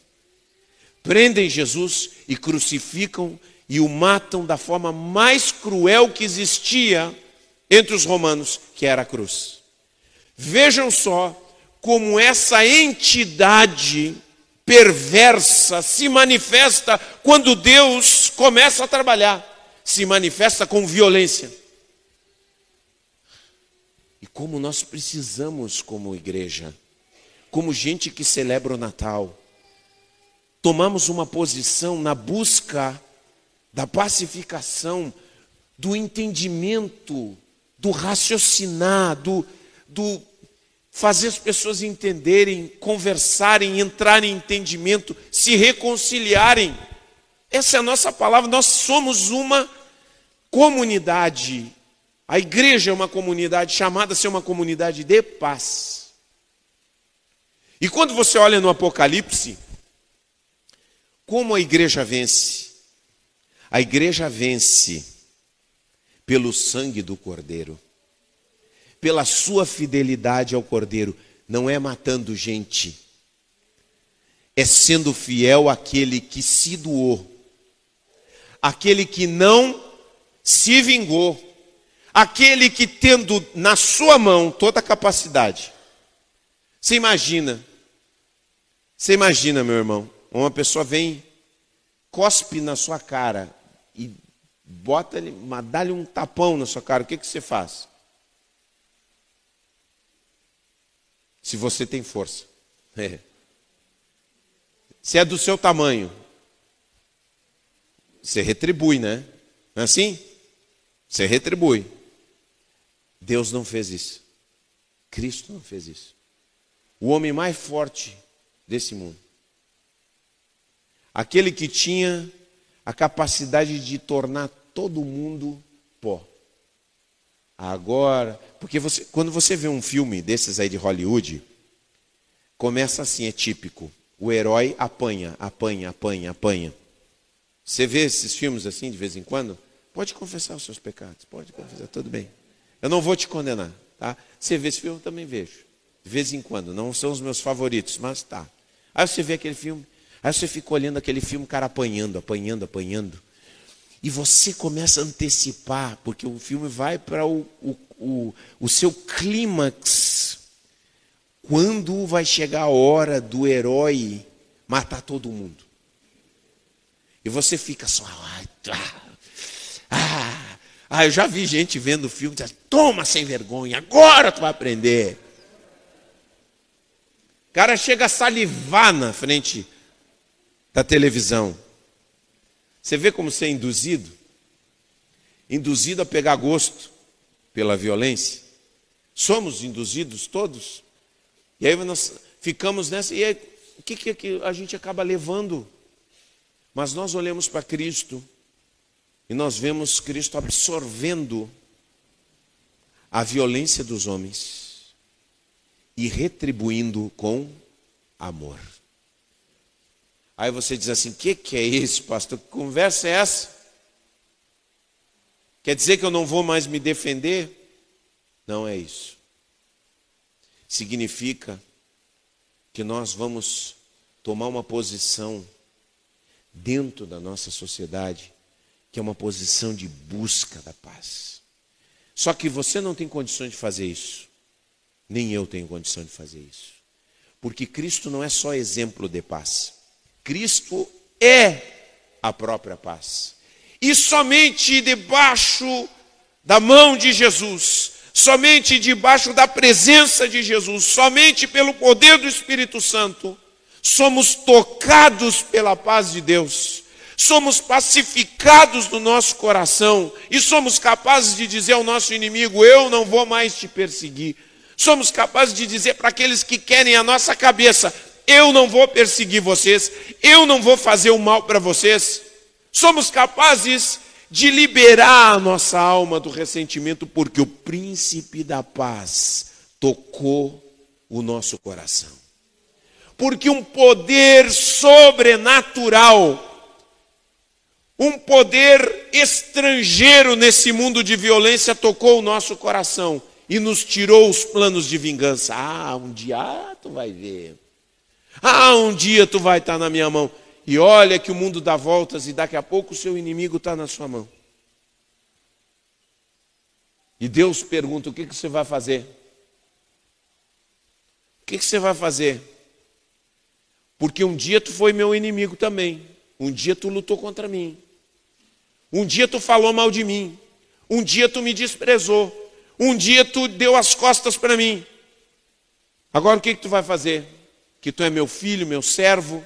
Prendem Jesus e crucificam e o matam da forma mais cruel que existia entre os romanos, que era a cruz. Vejam só como essa entidade perversa se manifesta quando Deus começa a trabalhar, se manifesta com violência. Como nós precisamos, como igreja, como gente que celebra o Natal, tomamos uma posição na busca da pacificação, do entendimento, do raciocinar, do, do fazer as pessoas entenderem, conversarem, entrarem em entendimento, se reconciliarem. Essa é a nossa palavra. Nós somos uma comunidade. A igreja é uma comunidade chamada a ser uma comunidade de paz. E quando você olha no Apocalipse, como a igreja vence? A igreja vence pelo sangue do Cordeiro, pela sua fidelidade ao Cordeiro, não é matando gente, é sendo fiel àquele que se doou, aquele que não se vingou, aquele que tendo na sua mão toda a capacidade. Você imagina, você imagina, meu irmão, uma pessoa vem, cospe na sua cara, e bota ele, dá-lhe um tapão na sua cara, o que, que você faz? Se você tem força. É. Se é do seu tamanho, você retribui, né? Não é assim? Você retribui. Deus não fez isso. Cristo não fez isso. O homem mais forte desse mundo. Aquele que tinha a capacidade de tornar todo mundo pó. Agora, porque você, quando você vê um filme desses aí de Hollywood, começa assim, é típico. O herói apanha, apanha, apanha, apanha. Você vê esses filmes assim de vez em quando? Pode confessar os seus pecados, pode confessar, tudo bem. Eu não vou te condenar, tá? Você vê esse filme, eu também vejo. De vez em quando, não são os meus favoritos, mas tá. Aí você vê aquele filme, Aí você fica olhando aquele filme, o cara apanhando, apanhando, apanhando. E você começa a antecipar, porque o filme vai para o, o, o, o seu clímax. Quando vai chegar a hora do herói matar todo mundo? E você fica só. Ah, ah, ah, eu já vi gente vendo o filme, diz, toma sem vergonha, agora tu vai aprender. O cara chega a salivar na frente da televisão. Você vê como você é induzido? Induzido a pegar gosto pela violência. Somos induzidos todos. E aí nós ficamos nessa. E aí, o que, que a gente acaba levando? Mas nós olhamos para Cristo e nós vemos Cristo absorvendo a violência dos homens. e retribuindo com amor. Aí você diz assim: o que, que é isso, pastor? Que conversa é essa? Quer dizer que eu não vou mais me defender? Não é isso. Significa que nós vamos tomar uma posição dentro da nossa sociedade, que é uma posição de busca da paz. Só que você não tem condições de fazer isso, nem eu tenho condição de fazer isso. Porque Cristo não é só exemplo de paz, Cristo é a própria paz. E somente debaixo da mão de Jesus, somente debaixo da presença de Jesus, somente pelo poder do Espírito Santo, somos tocados pela paz de Deus, somos pacificados no nosso coração e somos capazes de dizer ao nosso inimigo: Eu não vou mais te perseguir. Somos capazes de dizer para aqueles que querem a nossa cabeça: Eu não vou perseguir vocês, eu não vou fazer o mal para vocês. Somos capazes de liberar a nossa alma do ressentimento, porque o príncipe da paz tocou o nosso coração porque um poder sobrenatural, um poder estrangeiro nesse mundo de violência tocou o nosso coração e nos tirou os planos de vingança. Ah, um dia ah, tu vai ver. Ah, um dia tu vai estar na minha mão. E olha que o mundo dá voltas e daqui a pouco o seu inimigo está na sua mão. E Deus pergunta: o que, que você vai fazer? O que, que você vai fazer? Porque um dia tu foi meu inimigo também. Um dia tu lutou contra mim. Um dia tu falou mal de mim. Um dia tu me desprezou. Um dia tu deu as costas para mim. Agora o que, que tu vai fazer? Que tu é meu filho, meu servo. O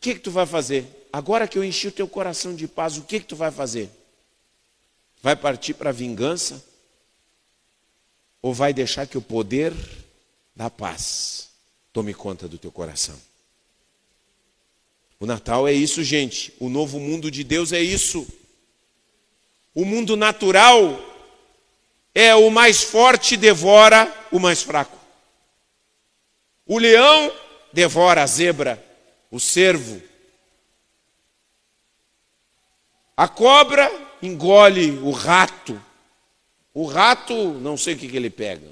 que, que tu vai fazer? Agora que eu enchi o teu coração de paz, o que, que tu vai fazer? Vai partir para a vingança? Ou vai deixar que o poder da paz tome conta do teu coração. O Natal é isso, gente. O novo mundo de Deus é isso. O mundo natural é o mais forte devora o mais fraco. O leão devora a zebra, o cervo. A cobra engole o rato. O rato, não sei o que, que ele pega,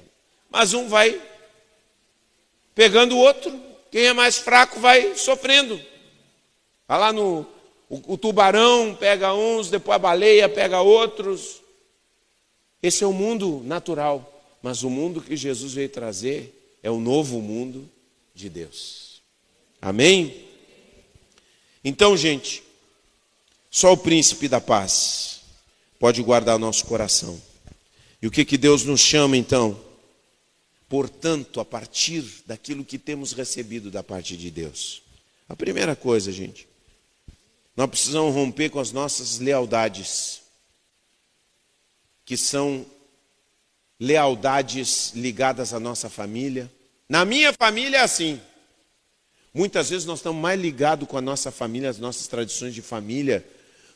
mas um vai pegando o outro. Quem é mais fraco vai sofrendo. Vai lá no. O, o tubarão pega uns, depois a baleia pega outros. Esse é o mundo natural. Mas o mundo que Jesus veio trazer é o novo mundo de Deus. Amém? Então, gente, só o príncipe da paz pode guardar nosso coração. E o que, que Deus nos chama então? portanto, a partir daquilo que temos recebido da parte de Deus. A primeira coisa, gente, nós precisamos romper com as nossas lealdades, que são lealdades ligadas à nossa família. Na minha família é assim. Muitas vezes nós estamos mais ligados com a nossa família, as nossas tradições de família,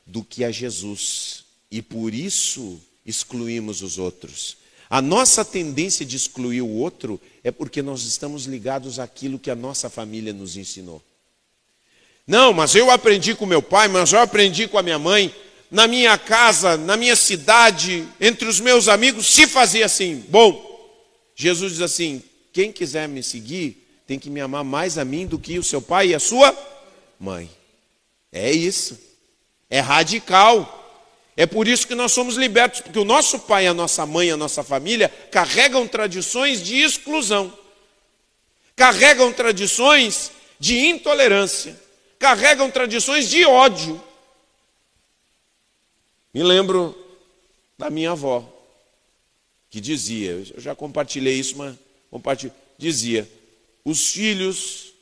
do que a Jesus. E por isso excluímos os outros. A nossa tendência de excluir o outro é porque nós estamos ligados àquilo que a nossa família nos ensinou. Não, mas eu aprendi com meu pai, mas eu aprendi com a minha mãe, na minha casa, na minha cidade, entre os meus amigos, se fazia assim. Bom, Jesus diz assim: quem quiser me seguir tem que me amar mais a mim do que o seu pai e a sua mãe. É isso. É radical. É por isso que nós somos libertos, porque o nosso pai, a nossa mãe, a nossa família carregam tradições de exclusão, carregam tradições de intolerância, carregam tradições de ódio. Me lembro da minha avó, que dizia, eu já compartilhei isso, mas compartilho, dizia: os filhos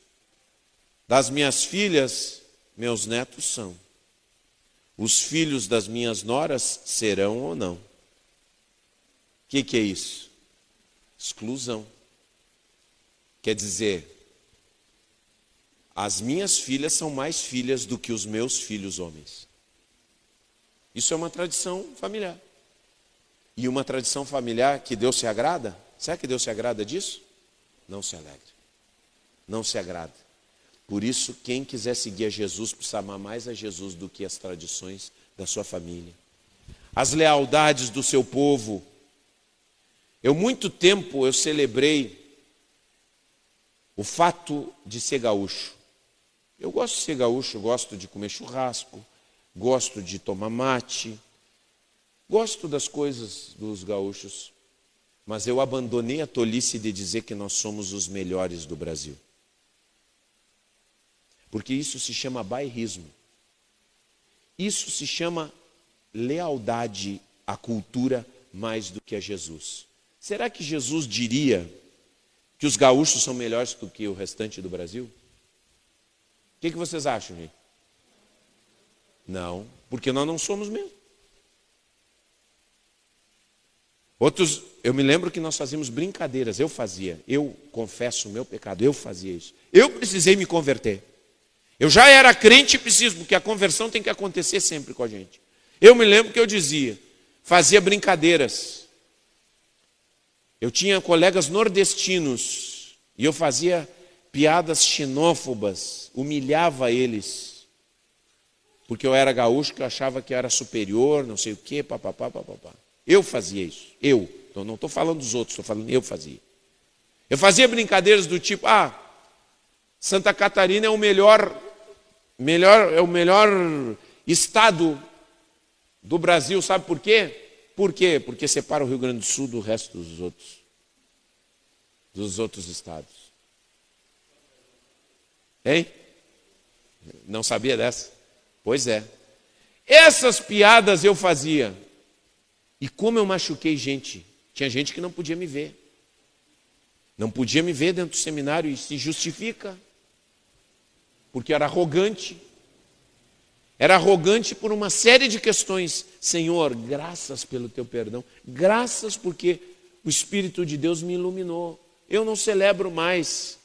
das minhas filhas, meus netos são. Os filhos das minhas noras serão ou não. O que, que é isso? Exclusão. Quer dizer, as minhas filhas são mais filhas do que os meus filhos homens. Isso é uma tradição familiar. E uma tradição familiar que Deus se agrada? Será que Deus se agrada disso? não se alegra, não se agrada. Por isso, quem quiser seguir a Jesus precisa amar mais a Jesus do que as tradições da sua família, as lealdades do seu povo. Eu muito tempo eu celebrei o fato de ser gaúcho. Eu gosto de ser gaúcho, gosto de comer churrasco, gosto de tomar mate, gosto das coisas dos gaúchos, mas eu abandonei a tolice de dizer que nós somos os melhores do Brasil. Porque isso se chama bairrismo. Isso se chama lealdade à cultura mais do que a Jesus. Será que Jesus diria que os gaúchos são melhores do que o restante do Brasil? Que, que vocês acham, gente? Não, porque nós não somos mesmo. Outros, eu me lembro que nós fazíamos brincadeiras, eu fazia, eu confesso o meu pecado, eu fazia isso. Eu precisei me converter. Eu já era crente e preciso, porque a conversão tem que acontecer sempre com a gente. Eu me lembro que eu dizia, fazia brincadeiras. Eu tinha colegas nordestinos e eu fazia piadas xenófobas, humilhava eles. Porque eu era gaúcho, que eu achava que eu era superior, não sei o quê, papapá, papapá. Eu fazia isso, eu. Então não estou falando dos outros, estou falando eu fazia. Eu fazia brincadeiras do tipo, ah, Santa Catarina é o melhor, melhor, é o melhor estado do Brasil, sabe por quê? Por quê? Porque separa o Rio Grande do Sul do resto dos outros, dos outros estados. Hein? Não sabia dessa? Pois é. Essas piadas eu fazia. E como eu machuquei gente. Tinha gente que não podia me ver. Não podia me ver dentro do seminário e se justifica. Porque era arrogante. Era arrogante por uma série de questões. Senhor, graças pelo teu perdão. Graças porque o Espírito de Deus me iluminou. Eu não celebro mais.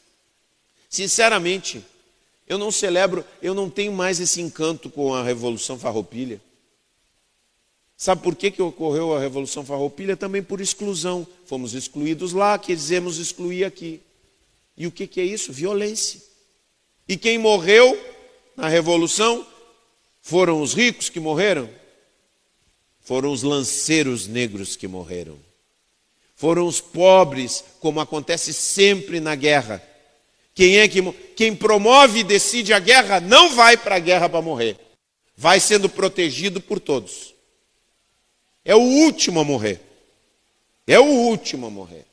Sinceramente, eu não celebro, eu não tenho mais esse encanto com a Revolução Farroupilha. Sabe por que, que ocorreu a Revolução Farroupilha? Também por exclusão. Fomos excluídos lá, quisemos excluir aqui. E o que, que é isso? Violência. E quem morreu na Revolução foram os ricos que morreram? Foram os lanceiros negros que morreram. Foram os pobres, como acontece sempre na guerra. Quem é que quem promove e decide a guerra não vai para a guerra para morrer. Vai sendo protegido por todos. É o último a morrer. É o último a morrer.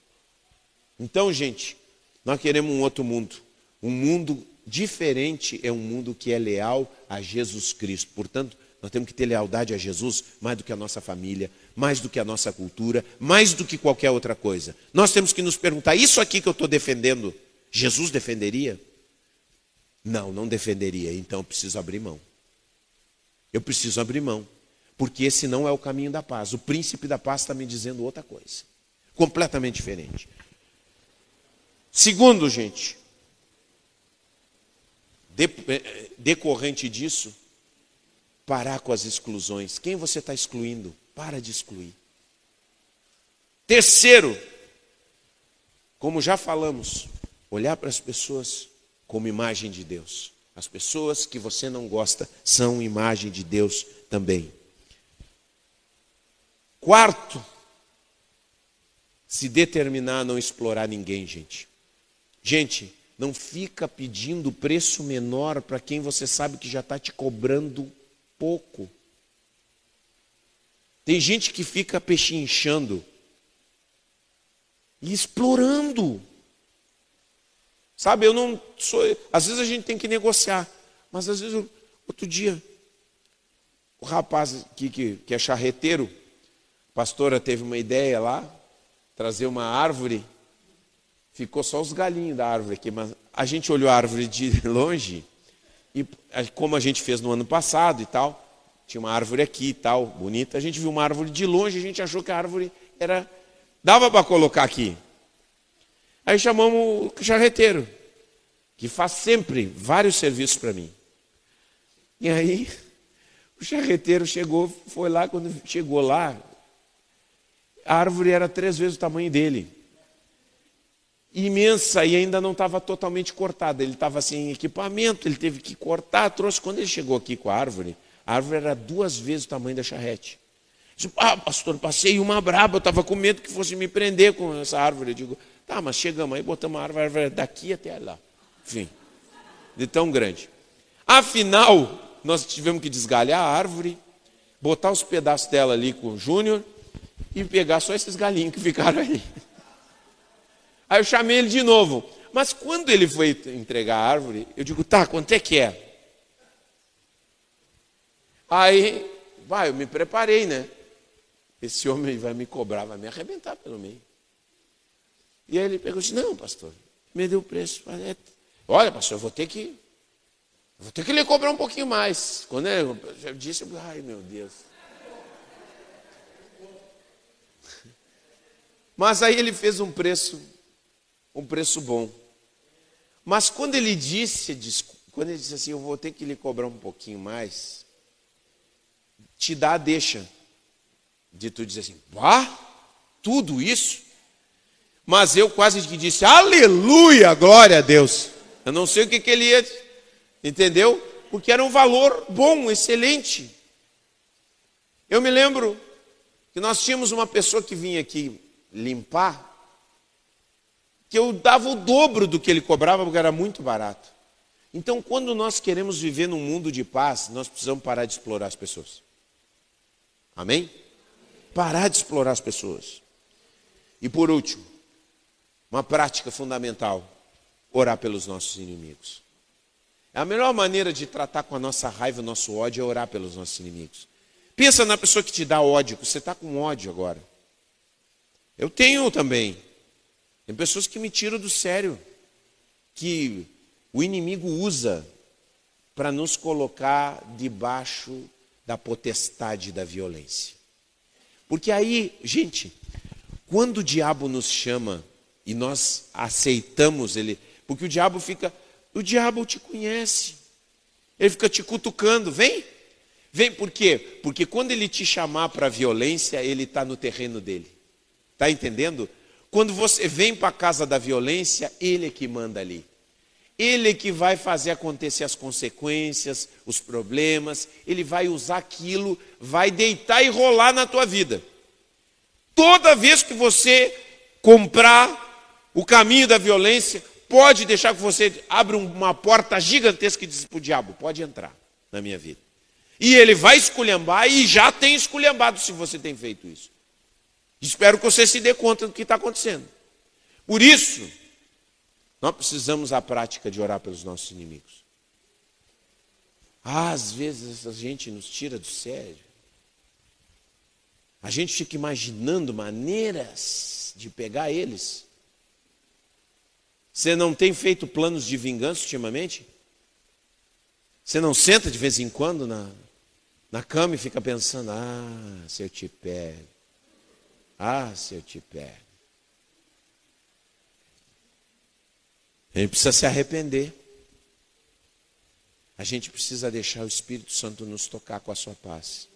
Então, gente, nós queremos um outro mundo. Um mundo diferente é um mundo que é leal a Jesus Cristo. Portanto, nós temos que ter lealdade a Jesus mais do que a nossa família, mais do que a nossa cultura, mais do que qualquer outra coisa. Nós temos que nos perguntar: isso aqui que eu estou defendendo, Jesus defenderia? Não, não defenderia. Então eu preciso abrir mão. Eu preciso abrir mão porque esse não é o caminho da paz. O príncipe da paz está me dizendo outra coisa, completamente diferente. Segundo, gente, eh, decorrente disso, parar com as exclusões. Quem você está excluindo? Para de excluir. Terceiro, como já falamos, olhar para as pessoas como imagem de Deus. As pessoas que você não gosta são imagem de Deus também. Quarto, se determinar a não explorar ninguém, gente. Gente, não fica pedindo preço menor para quem você sabe que já está te cobrando pouco. Tem gente que fica pechinchando e explorando. Sabe, eu não sou. Às vezes a gente tem que negociar, mas às vezes, outro dia, o rapaz que, que, que é charreteiro, pastora teve uma ideia lá, trazer uma árvore, ficou só os galinhos da árvore aqui, mas a gente olhou a árvore de longe, e como a gente fez no ano passado e tal, tinha uma árvore aqui e tal, bonita, a gente viu uma árvore de longe, a gente achou que a árvore era. dava para colocar aqui. Aí chamamos o charreteiro, que faz sempre vários serviços para mim. E aí, o charreteiro chegou, foi lá, quando chegou lá, a árvore era três vezes o tamanho dele. imensa e ainda não estava totalmente cortada. Ele estava sem equipamento, ele teve que cortar, trouxe. Quando ele chegou aqui com a árvore, a árvore era duas vezes o tamanho da charrete. Disse, ah, pastor, passei uma braba, eu estava com medo que fosse me prender com essa árvore. Eu digo, tá, mas chegamos aí, botamos a árvore, árvore daqui até lá. Enfim, de tão grande. Afinal, nós tivemos que desgalhar a árvore, botar os pedaços dela ali com o Júnior e pegar só esses galinhos que ficaram aí. Aí eu chamei ele de novo. Mas quando ele foi entregar a árvore, eu digo, tá, quanto é que é? Aí, vai, eu me preparei, né? Esse homem vai me cobrar, vai me arrebentar pelo meio. E aí ele pegou e disse, não, pastor, me deu o preço. Olha, pastor, eu vou ter que. Vou ter que lhe cobrar um pouquinho mais. Quando eu disse, eu, ai meu Deus. Mas aí ele fez um preço, um preço bom. Mas quando ele disse, quando ele disse assim, eu vou ter que lhe cobrar um pouquinho mais, te dá a deixa de tu dizer assim, vá, tudo isso? Mas eu quase que disse, aleluia, glória a Deus. Eu não sei o que, que ele ia, entendeu? Porque era um valor bom, excelente. Eu me lembro que nós tínhamos uma pessoa que vinha aqui limpar, que eu dava o dobro do que ele cobrava, porque era muito barato. Então, quando nós queremos viver num mundo de paz, nós precisamos parar de explorar as pessoas. Amém? Parar de explorar as pessoas. E por último, uma prática fundamental: orar pelos nossos inimigos. A melhor maneira de tratar com a nossa raiva, o nosso ódio, é orar pelos nossos inimigos. Pensa na pessoa que te dá ódio, você está com ódio agora. Eu tenho também. Tem pessoas que me tiram do sério, que o inimigo usa para nos colocar debaixo da potestade da violência. Porque aí, gente, quando o diabo nos chama e nós aceitamos ele, porque o diabo fica, o diabo te conhece, ele fica te cutucando, vem, vem, por quê? Porque quando ele te chamar para a violência, ele está no terreno dele. Está entendendo? Quando você vem para a casa da violência, ele é que manda ali. Ele é que vai fazer acontecer as consequências, os problemas, ele vai usar aquilo, vai deitar e rolar na tua vida. Toda vez que você comprar o caminho da violência, pode deixar que você abra uma porta gigantesca e diz para o diabo: pode entrar na minha vida. E ele vai esculhambar e já tem esculhambado se você tem feito isso. Espero que você se dê conta do que está acontecendo. Por isso, nós precisamos a prática de orar pelos nossos inimigos. Ah, às vezes a gente nos tira do sério. A gente fica imaginando maneiras de pegar eles. Você não tem feito planos de vingança ultimamente? Você não senta de vez em quando na, na cama e fica pensando: ah, se eu te pego. Ah, se eu te pego. A gente precisa se arrepender. A gente precisa deixar o Espírito Santo nos tocar com a sua paz.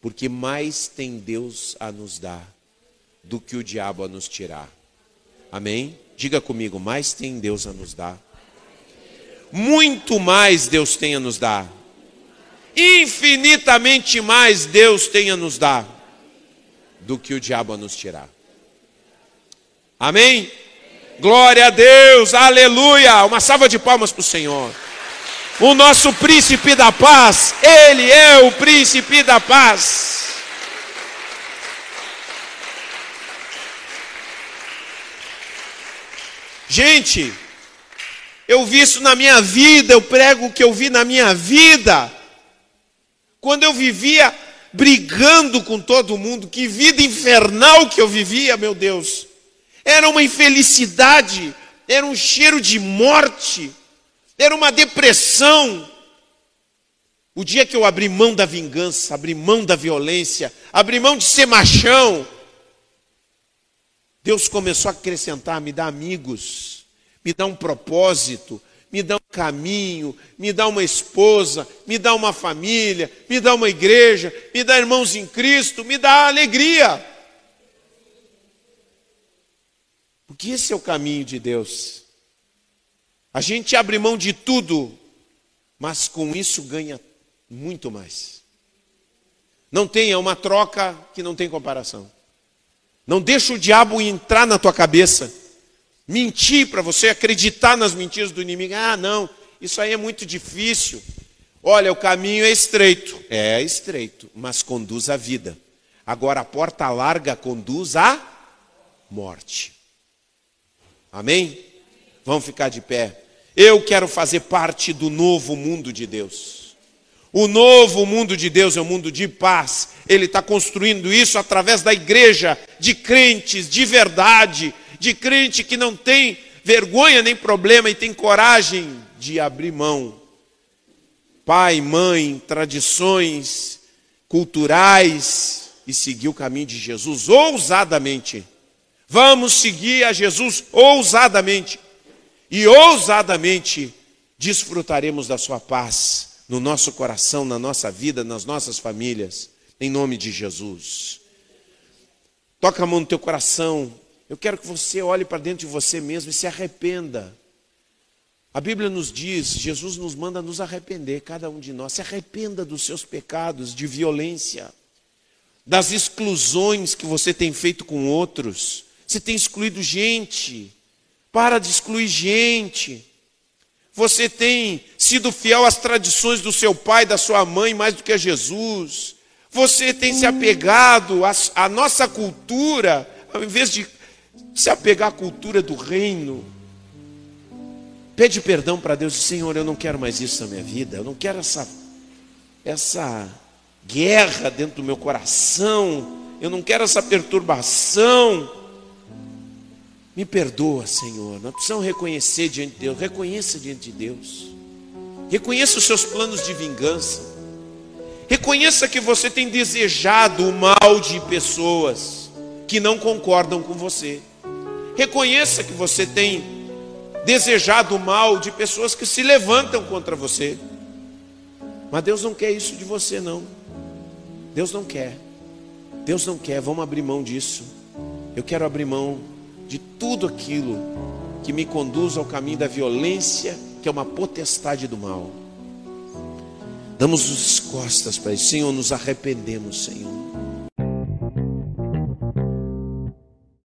Porque mais tem Deus a nos dar do que o diabo a nos tirar. Amém? Diga comigo, mais tem Deus a nos dar. Muito mais Deus tem a nos dar. Infinitamente mais Deus tem a nos dar do que o diabo a nos tirar. Amém? Glória a Deus, aleluia. Uma salva de palmas para o Senhor. O nosso príncipe da paz, ele é o príncipe da paz. Gente, eu vi isso na minha vida, eu prego o que eu vi na minha vida. Quando eu vivia brigando com todo mundo. Que vida infernal que eu vivia, meu Deus. Era uma infelicidade, era um cheiro de morte, era uma depressão. O dia que eu abri mão da vingança, abri mão da violência, abri mão de ser machão, Deus começou a acrescentar, me dar amigos, me dar um propósito, me dá um caminho, me dá uma esposa, me dá uma família, me dá uma igreja, me dá irmãos em Cristo, me dá alegria. Porque esse é o caminho de Deus. A gente abre mão de tudo, mas com isso ganha muito mais. Não tenha uma troca que não tem comparação. Não deixa o diabo entrar na tua cabeça, mentir para você acreditar nas mentiras do inimigo. Ah, não, isso aí é muito difícil. Olha, o caminho é estreito. É estreito, mas conduz à vida. Agora a porta larga conduz à morte. Amém? Vamos ficar de pé. Eu quero fazer parte do novo mundo de Deus. O novo mundo de Deus é um mundo de paz. Ele está construindo isso através da igreja, de crentes de verdade, de crente que não tem vergonha nem problema e tem coragem de abrir mão. Pai, mãe, tradições culturais e seguir o caminho de Jesus ousadamente. Vamos seguir a Jesus ousadamente. E ousadamente desfrutaremos da sua paz no nosso coração, na nossa vida, nas nossas famílias, em nome de Jesus. Toca a mão no teu coração. Eu quero que você olhe para dentro de você mesmo e se arrependa. A Bíblia nos diz, Jesus nos manda nos arrepender, cada um de nós. Se arrependa dos seus pecados de violência, das exclusões que você tem feito com outros. Você tem excluído gente. Para de excluir gente. Você tem sido fiel às tradições do seu pai, da sua mãe, mais do que a Jesus. Você tem se apegado à, nossa cultura, ao invés de se apegar à cultura do reino. Pede perdão para Deus, Senhor, eu não quero mais isso na minha vida, eu não quero essa, essa guerra dentro do meu coração, eu não quero essa perturbação. Me perdoa, Senhor. Nós precisamos reconhecer diante de Deus. Reconheça diante de Deus. Reconheça os seus planos de vingança. Reconheça que você tem desejado o mal de pessoas que não concordam com você. Reconheça que você tem desejado o mal de pessoas que se levantam contra você. Mas Deus não quer isso de você, não. Deus não quer. Deus não quer. Vamos abrir mão disso. Eu quero abrir mão de tudo aquilo que me conduz ao caminho da violência, que é uma potestade do mal. Damos as costas para isso, Senhor, nos arrependemos, Senhor.